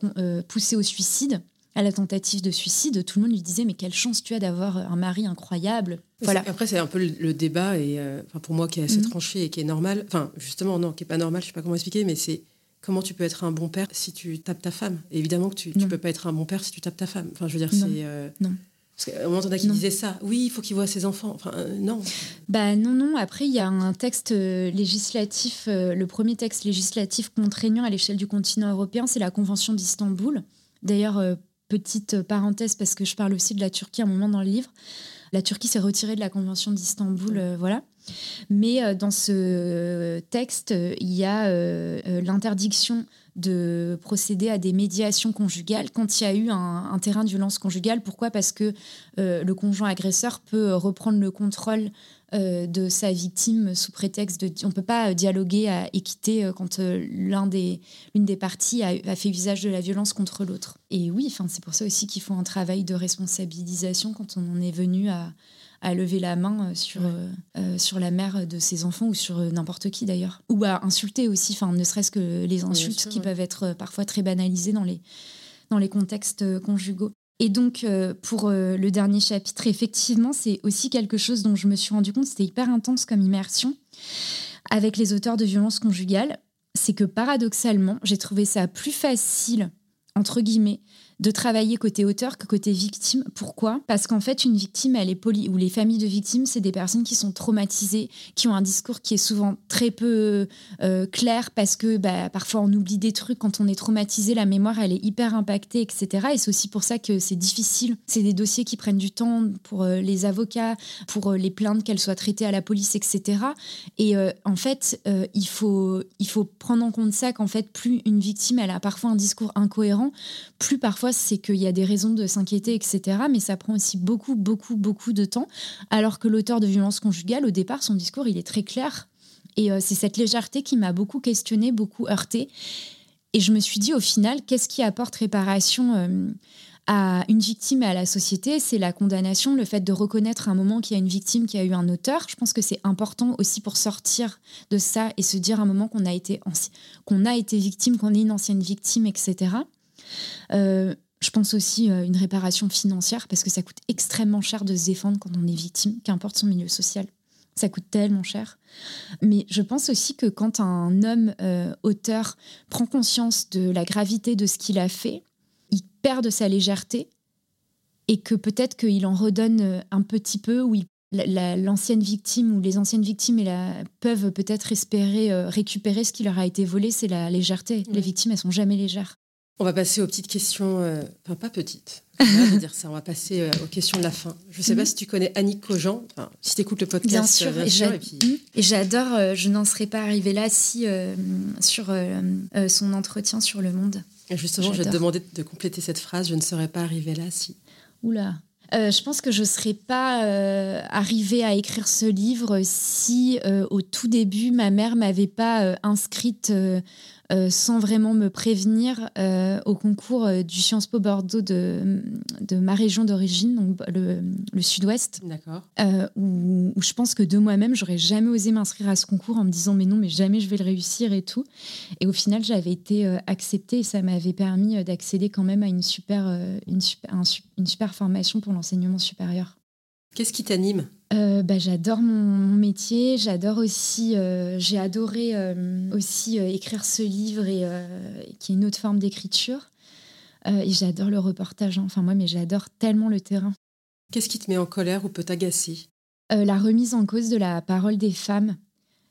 poussée au suicide à la tentative de suicide, tout le monde lui disait mais quelle chance tu as d'avoir un mari incroyable. Voilà. Après c'est un peu le, débat et euh, pour moi qui est assez mhm. tranché et qui est normal. Enfin justement non qui est pas normal, je sais pas comment expliquer, mais c'est comment tu peux être un bon père si tu tapes ta femme. évidemment que tu, ne peux pas être un bon père si tu tapes ta femme. Enfin je veux dire c'est euh, non. Parce qu'à un moment, donné, qui disait ça. Oui, il faut qu'il voit ses enfants. Enfin, euh, non. Bah non, non. Après, il y a un texte législatif, le premier texte législatif contraignant à l'échelle du continent européen, c'est la Convention d'Istanbul. D'ailleurs, petite parenthèse parce que je parle aussi de la Turquie à un moment dans le livre. La Turquie s'est retirée de la Convention d'Istanbul, euh, voilà. Mais euh, dans ce texte, il y a euh, l'interdiction de procéder à des médiations conjugales quand il y a eu un, terrain de violence conjugale. Pourquoi? Parce que le conjoint agresseur peut reprendre le contrôle euh, de sa victime sous prétexte de... On ne peut pas dialoguer à équité euh, quand euh, l'un des, l'une des parties a, fait usage de la violence contre l'autre. Et oui, c'est pour ça aussi qu'il faut un travail de responsabilisation quand on en est venu à, lever la main sur, sur la mère de ses enfants ou sur n'importe qui d'ailleurs. Ou à insulter aussi, enfin, ne serait-ce que les insultes qui peuvent être parfois très banalisées dans les, dans les contextes conjugaux. Et donc, euh, pour euh, le dernier chapitre, effectivement, c'est aussi quelque chose dont je me suis rendu compte, c'était hyper intense comme immersion avec les auteurs de violences conjugales. C'est que paradoxalement, j'ai trouvé ça plus facile, entre guillemets, de travailler côté auteur que côté victime. Pourquoi? Parce qu'en fait, une victime, elle est polie, ou les familles de victimes, c'est des personnes qui sont traumatisées, qui ont un discours qui est souvent très peu euh, clair, parce que bah, parfois on oublie des trucs. Quand on est traumatisé, la mémoire, elle est hyper impactée, etc. Et c'est aussi pour ça que c'est difficile. C'est des dossiers qui prennent du temps pour euh, les avocats, pour euh, les plaintes, qu'elles soient traitées à la police, etc. Et en fait, il, faut, il faut prendre en compte ça qu'en fait, plus une victime, elle a parfois un discours incohérent, plus parfois c'est qu'il y a des raisons de s'inquiéter, etc. Mais ça prend aussi beaucoup, beaucoup, beaucoup de temps. Alors que l'auteur de violence conjugale, au départ, son discours, il est très clair. Et euh, c'est cette légèreté qui m'a beaucoup questionnée, beaucoup heurtée. Et je me suis dit, au final, qu'est-ce qui apporte réparation euh, à une victime et à la société, c'est la condamnation, le fait de reconnaître un moment qu'il y a une victime qui a eu un auteur. Je pense que c'est important aussi pour sortir de ça et se dire un moment qu'on a qu'on a été victime, qu'on est une ancienne victime, etc. Euh, je pense aussi à euh, une réparation financière parce que ça coûte extrêmement cher de se défendre quand on est victime, qu'importe son milieu social. Ça coûte tellement cher. Mais je pense aussi que quand un homme euh, auteur prend conscience de la gravité de ce qu'il a fait, il perd de sa légèreté et que peut-être qu'il en redonne un petit peu ou l'ancienne victime ou les anciennes victimes peuvent peut-être espérer récupérer ce qui leur a été volé, c'est la légèreté. Les victimes, elles sont jamais légères. On va passer aux petites questions, euh, enfin pas petites, on va dire ça, on va passer euh, aux questions de la fin. Je ne sais pas Mhm. si tu connais Annick Cogent, enfin, si tu écoutes le podcast. Bien sûr, euh, et sûr, et puis- j'adore, euh, je n'en serais pas arrivée là si sur son entretien sur Le Monde. et justement, je vais te demander de compléter cette phrase, je ne serais pas arrivée là si. Oula. Euh, je pense que je ne serais pas euh, arrivée à écrire ce livre si euh, au tout début ma mère m'avait pas inscrite euh, sans vraiment me prévenir euh, au concours euh, du Sciences Po Bordeaux de, de ma région d'origine, donc le, le sud-ouest, D'accord. euh, où, où je pense que de moi-même, j'aurais jamais osé m'inscrire à ce concours en me disant mais non, mais jamais je vais le réussir et tout. Et au final, j'avais été acceptée et ça m'avait permis d'accéder quand même à une super, une super, un su- une super formation pour l'enseignement supérieur. Qu'est-ce qui t'anime? Euh, bah, j'adore mon, mon métier, j'adore aussi, euh, j'ai adoré euh, aussi écrire ce livre et qui est une autre forme d'écriture. Et j'adore le reportage, hein. enfin moi, mais j'adore tellement le terrain. Qu'est-ce qui te met en colère ou peut t'agacer? La remise en cause de la parole des femmes,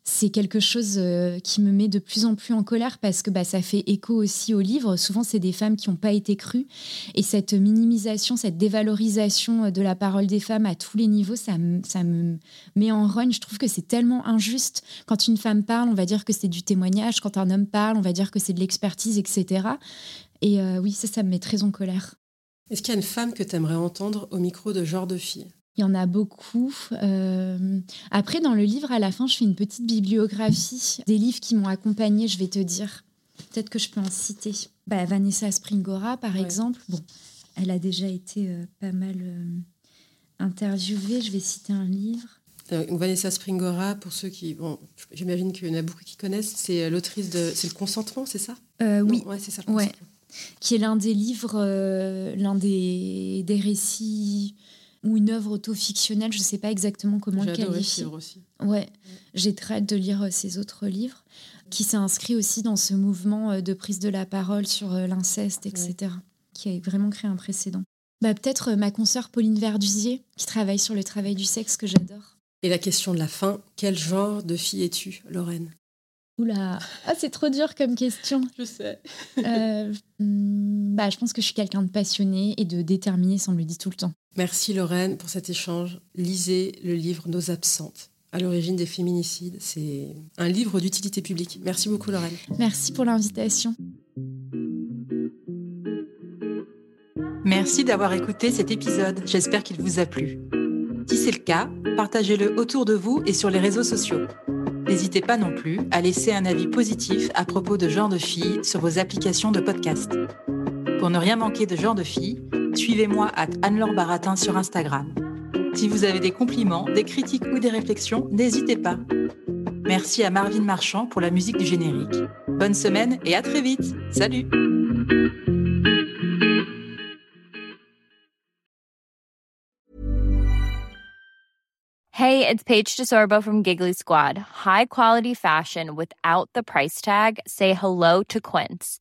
c'est quelque chose euh, qui me met de plus en plus en colère parce que bah, ça fait écho aussi au livre. Souvent, c'est des femmes qui n'ont pas été crues. Et cette minimisation, cette dévalorisation de la parole des femmes à tous les niveaux, ça, me- ça me met en rogne. Je trouve que c'est tellement injuste. Quand une femme parle, on va dire que c'est du témoignage. Quand un homme parle, on va dire que c'est de l'expertise, etc. Et euh, oui, ça, ça me met très en colère. Est-ce qu'il y a une femme que tu aimerais entendre au micro de genre de fille? Il y en a beaucoup. Euh, Après, dans le livre, à la fin, je fais une petite bibliographie des livres qui m'ont accompagnée, je vais te dire. Peut-être que je peux en citer. Bah, Vanessa Springora, par Ouais. exemple. Bon, elle a déjà été euh, pas mal euh, interviewée. Je vais citer un livre. Vanessa Springora, pour ceux qui. Bon, j'imagine qu'il y en a beaucoup qui connaissent, c'est l'autrice de. C'est le consentement, c'est ça? Euh, oui, ouais, c'est ça. le Ouais. qui est l'un des livres, l'un des, des récits ou une œuvre auto-fictionnelle, je ne sais pas exactement comment le qualifier. aussi. Ouais, j'ai très hâte de lire euh, ses autres livres, qui s'est inscrit aussi dans ce mouvement euh, de prise de la parole sur euh, l'inceste, etc., qui a vraiment créé un précédent. Bah, Peut-être euh, ma consoeur Pauline Verdusier, qui travaille sur le travail du sexe, que j'adore. Et la question de la fin, quel genre de fille es-tu, Lorraine? Oula, ah, c'est trop dur comme question. Je sais. Euh, hmm, bah, je pense que je suis quelqu'un de passionné et de déterminé, ça on me le dit tout le temps. Merci Lorraine pour cet échange. Lisez le livre Nos absentes, à l'origine des féminicides. C'est un livre d'utilité publique. Merci beaucoup Lorraine. Merci pour l'invitation. Merci d'avoir écouté cet épisode. J'espère qu'il vous a plu. Si c'est le cas, partagez-le autour de vous et sur les réseaux sociaux. N'hésitez pas non plus à laisser un avis positif à propos de Genre de Filles sur vos applications de podcast. Pour ne rien manquer de Genre de Filles, suivez-moi à Anne-Laure Baratin sur Instagram. Si vous avez des compliments, des critiques ou des réflexions, n'hésitez pas. Merci à Marvin Marchand pour la musique du générique. Bonne semaine et à très vite. Salut Hey, it's Paige DeSorbo from Giggly Squad. High quality fashion without the price tag. Say hello to Quince.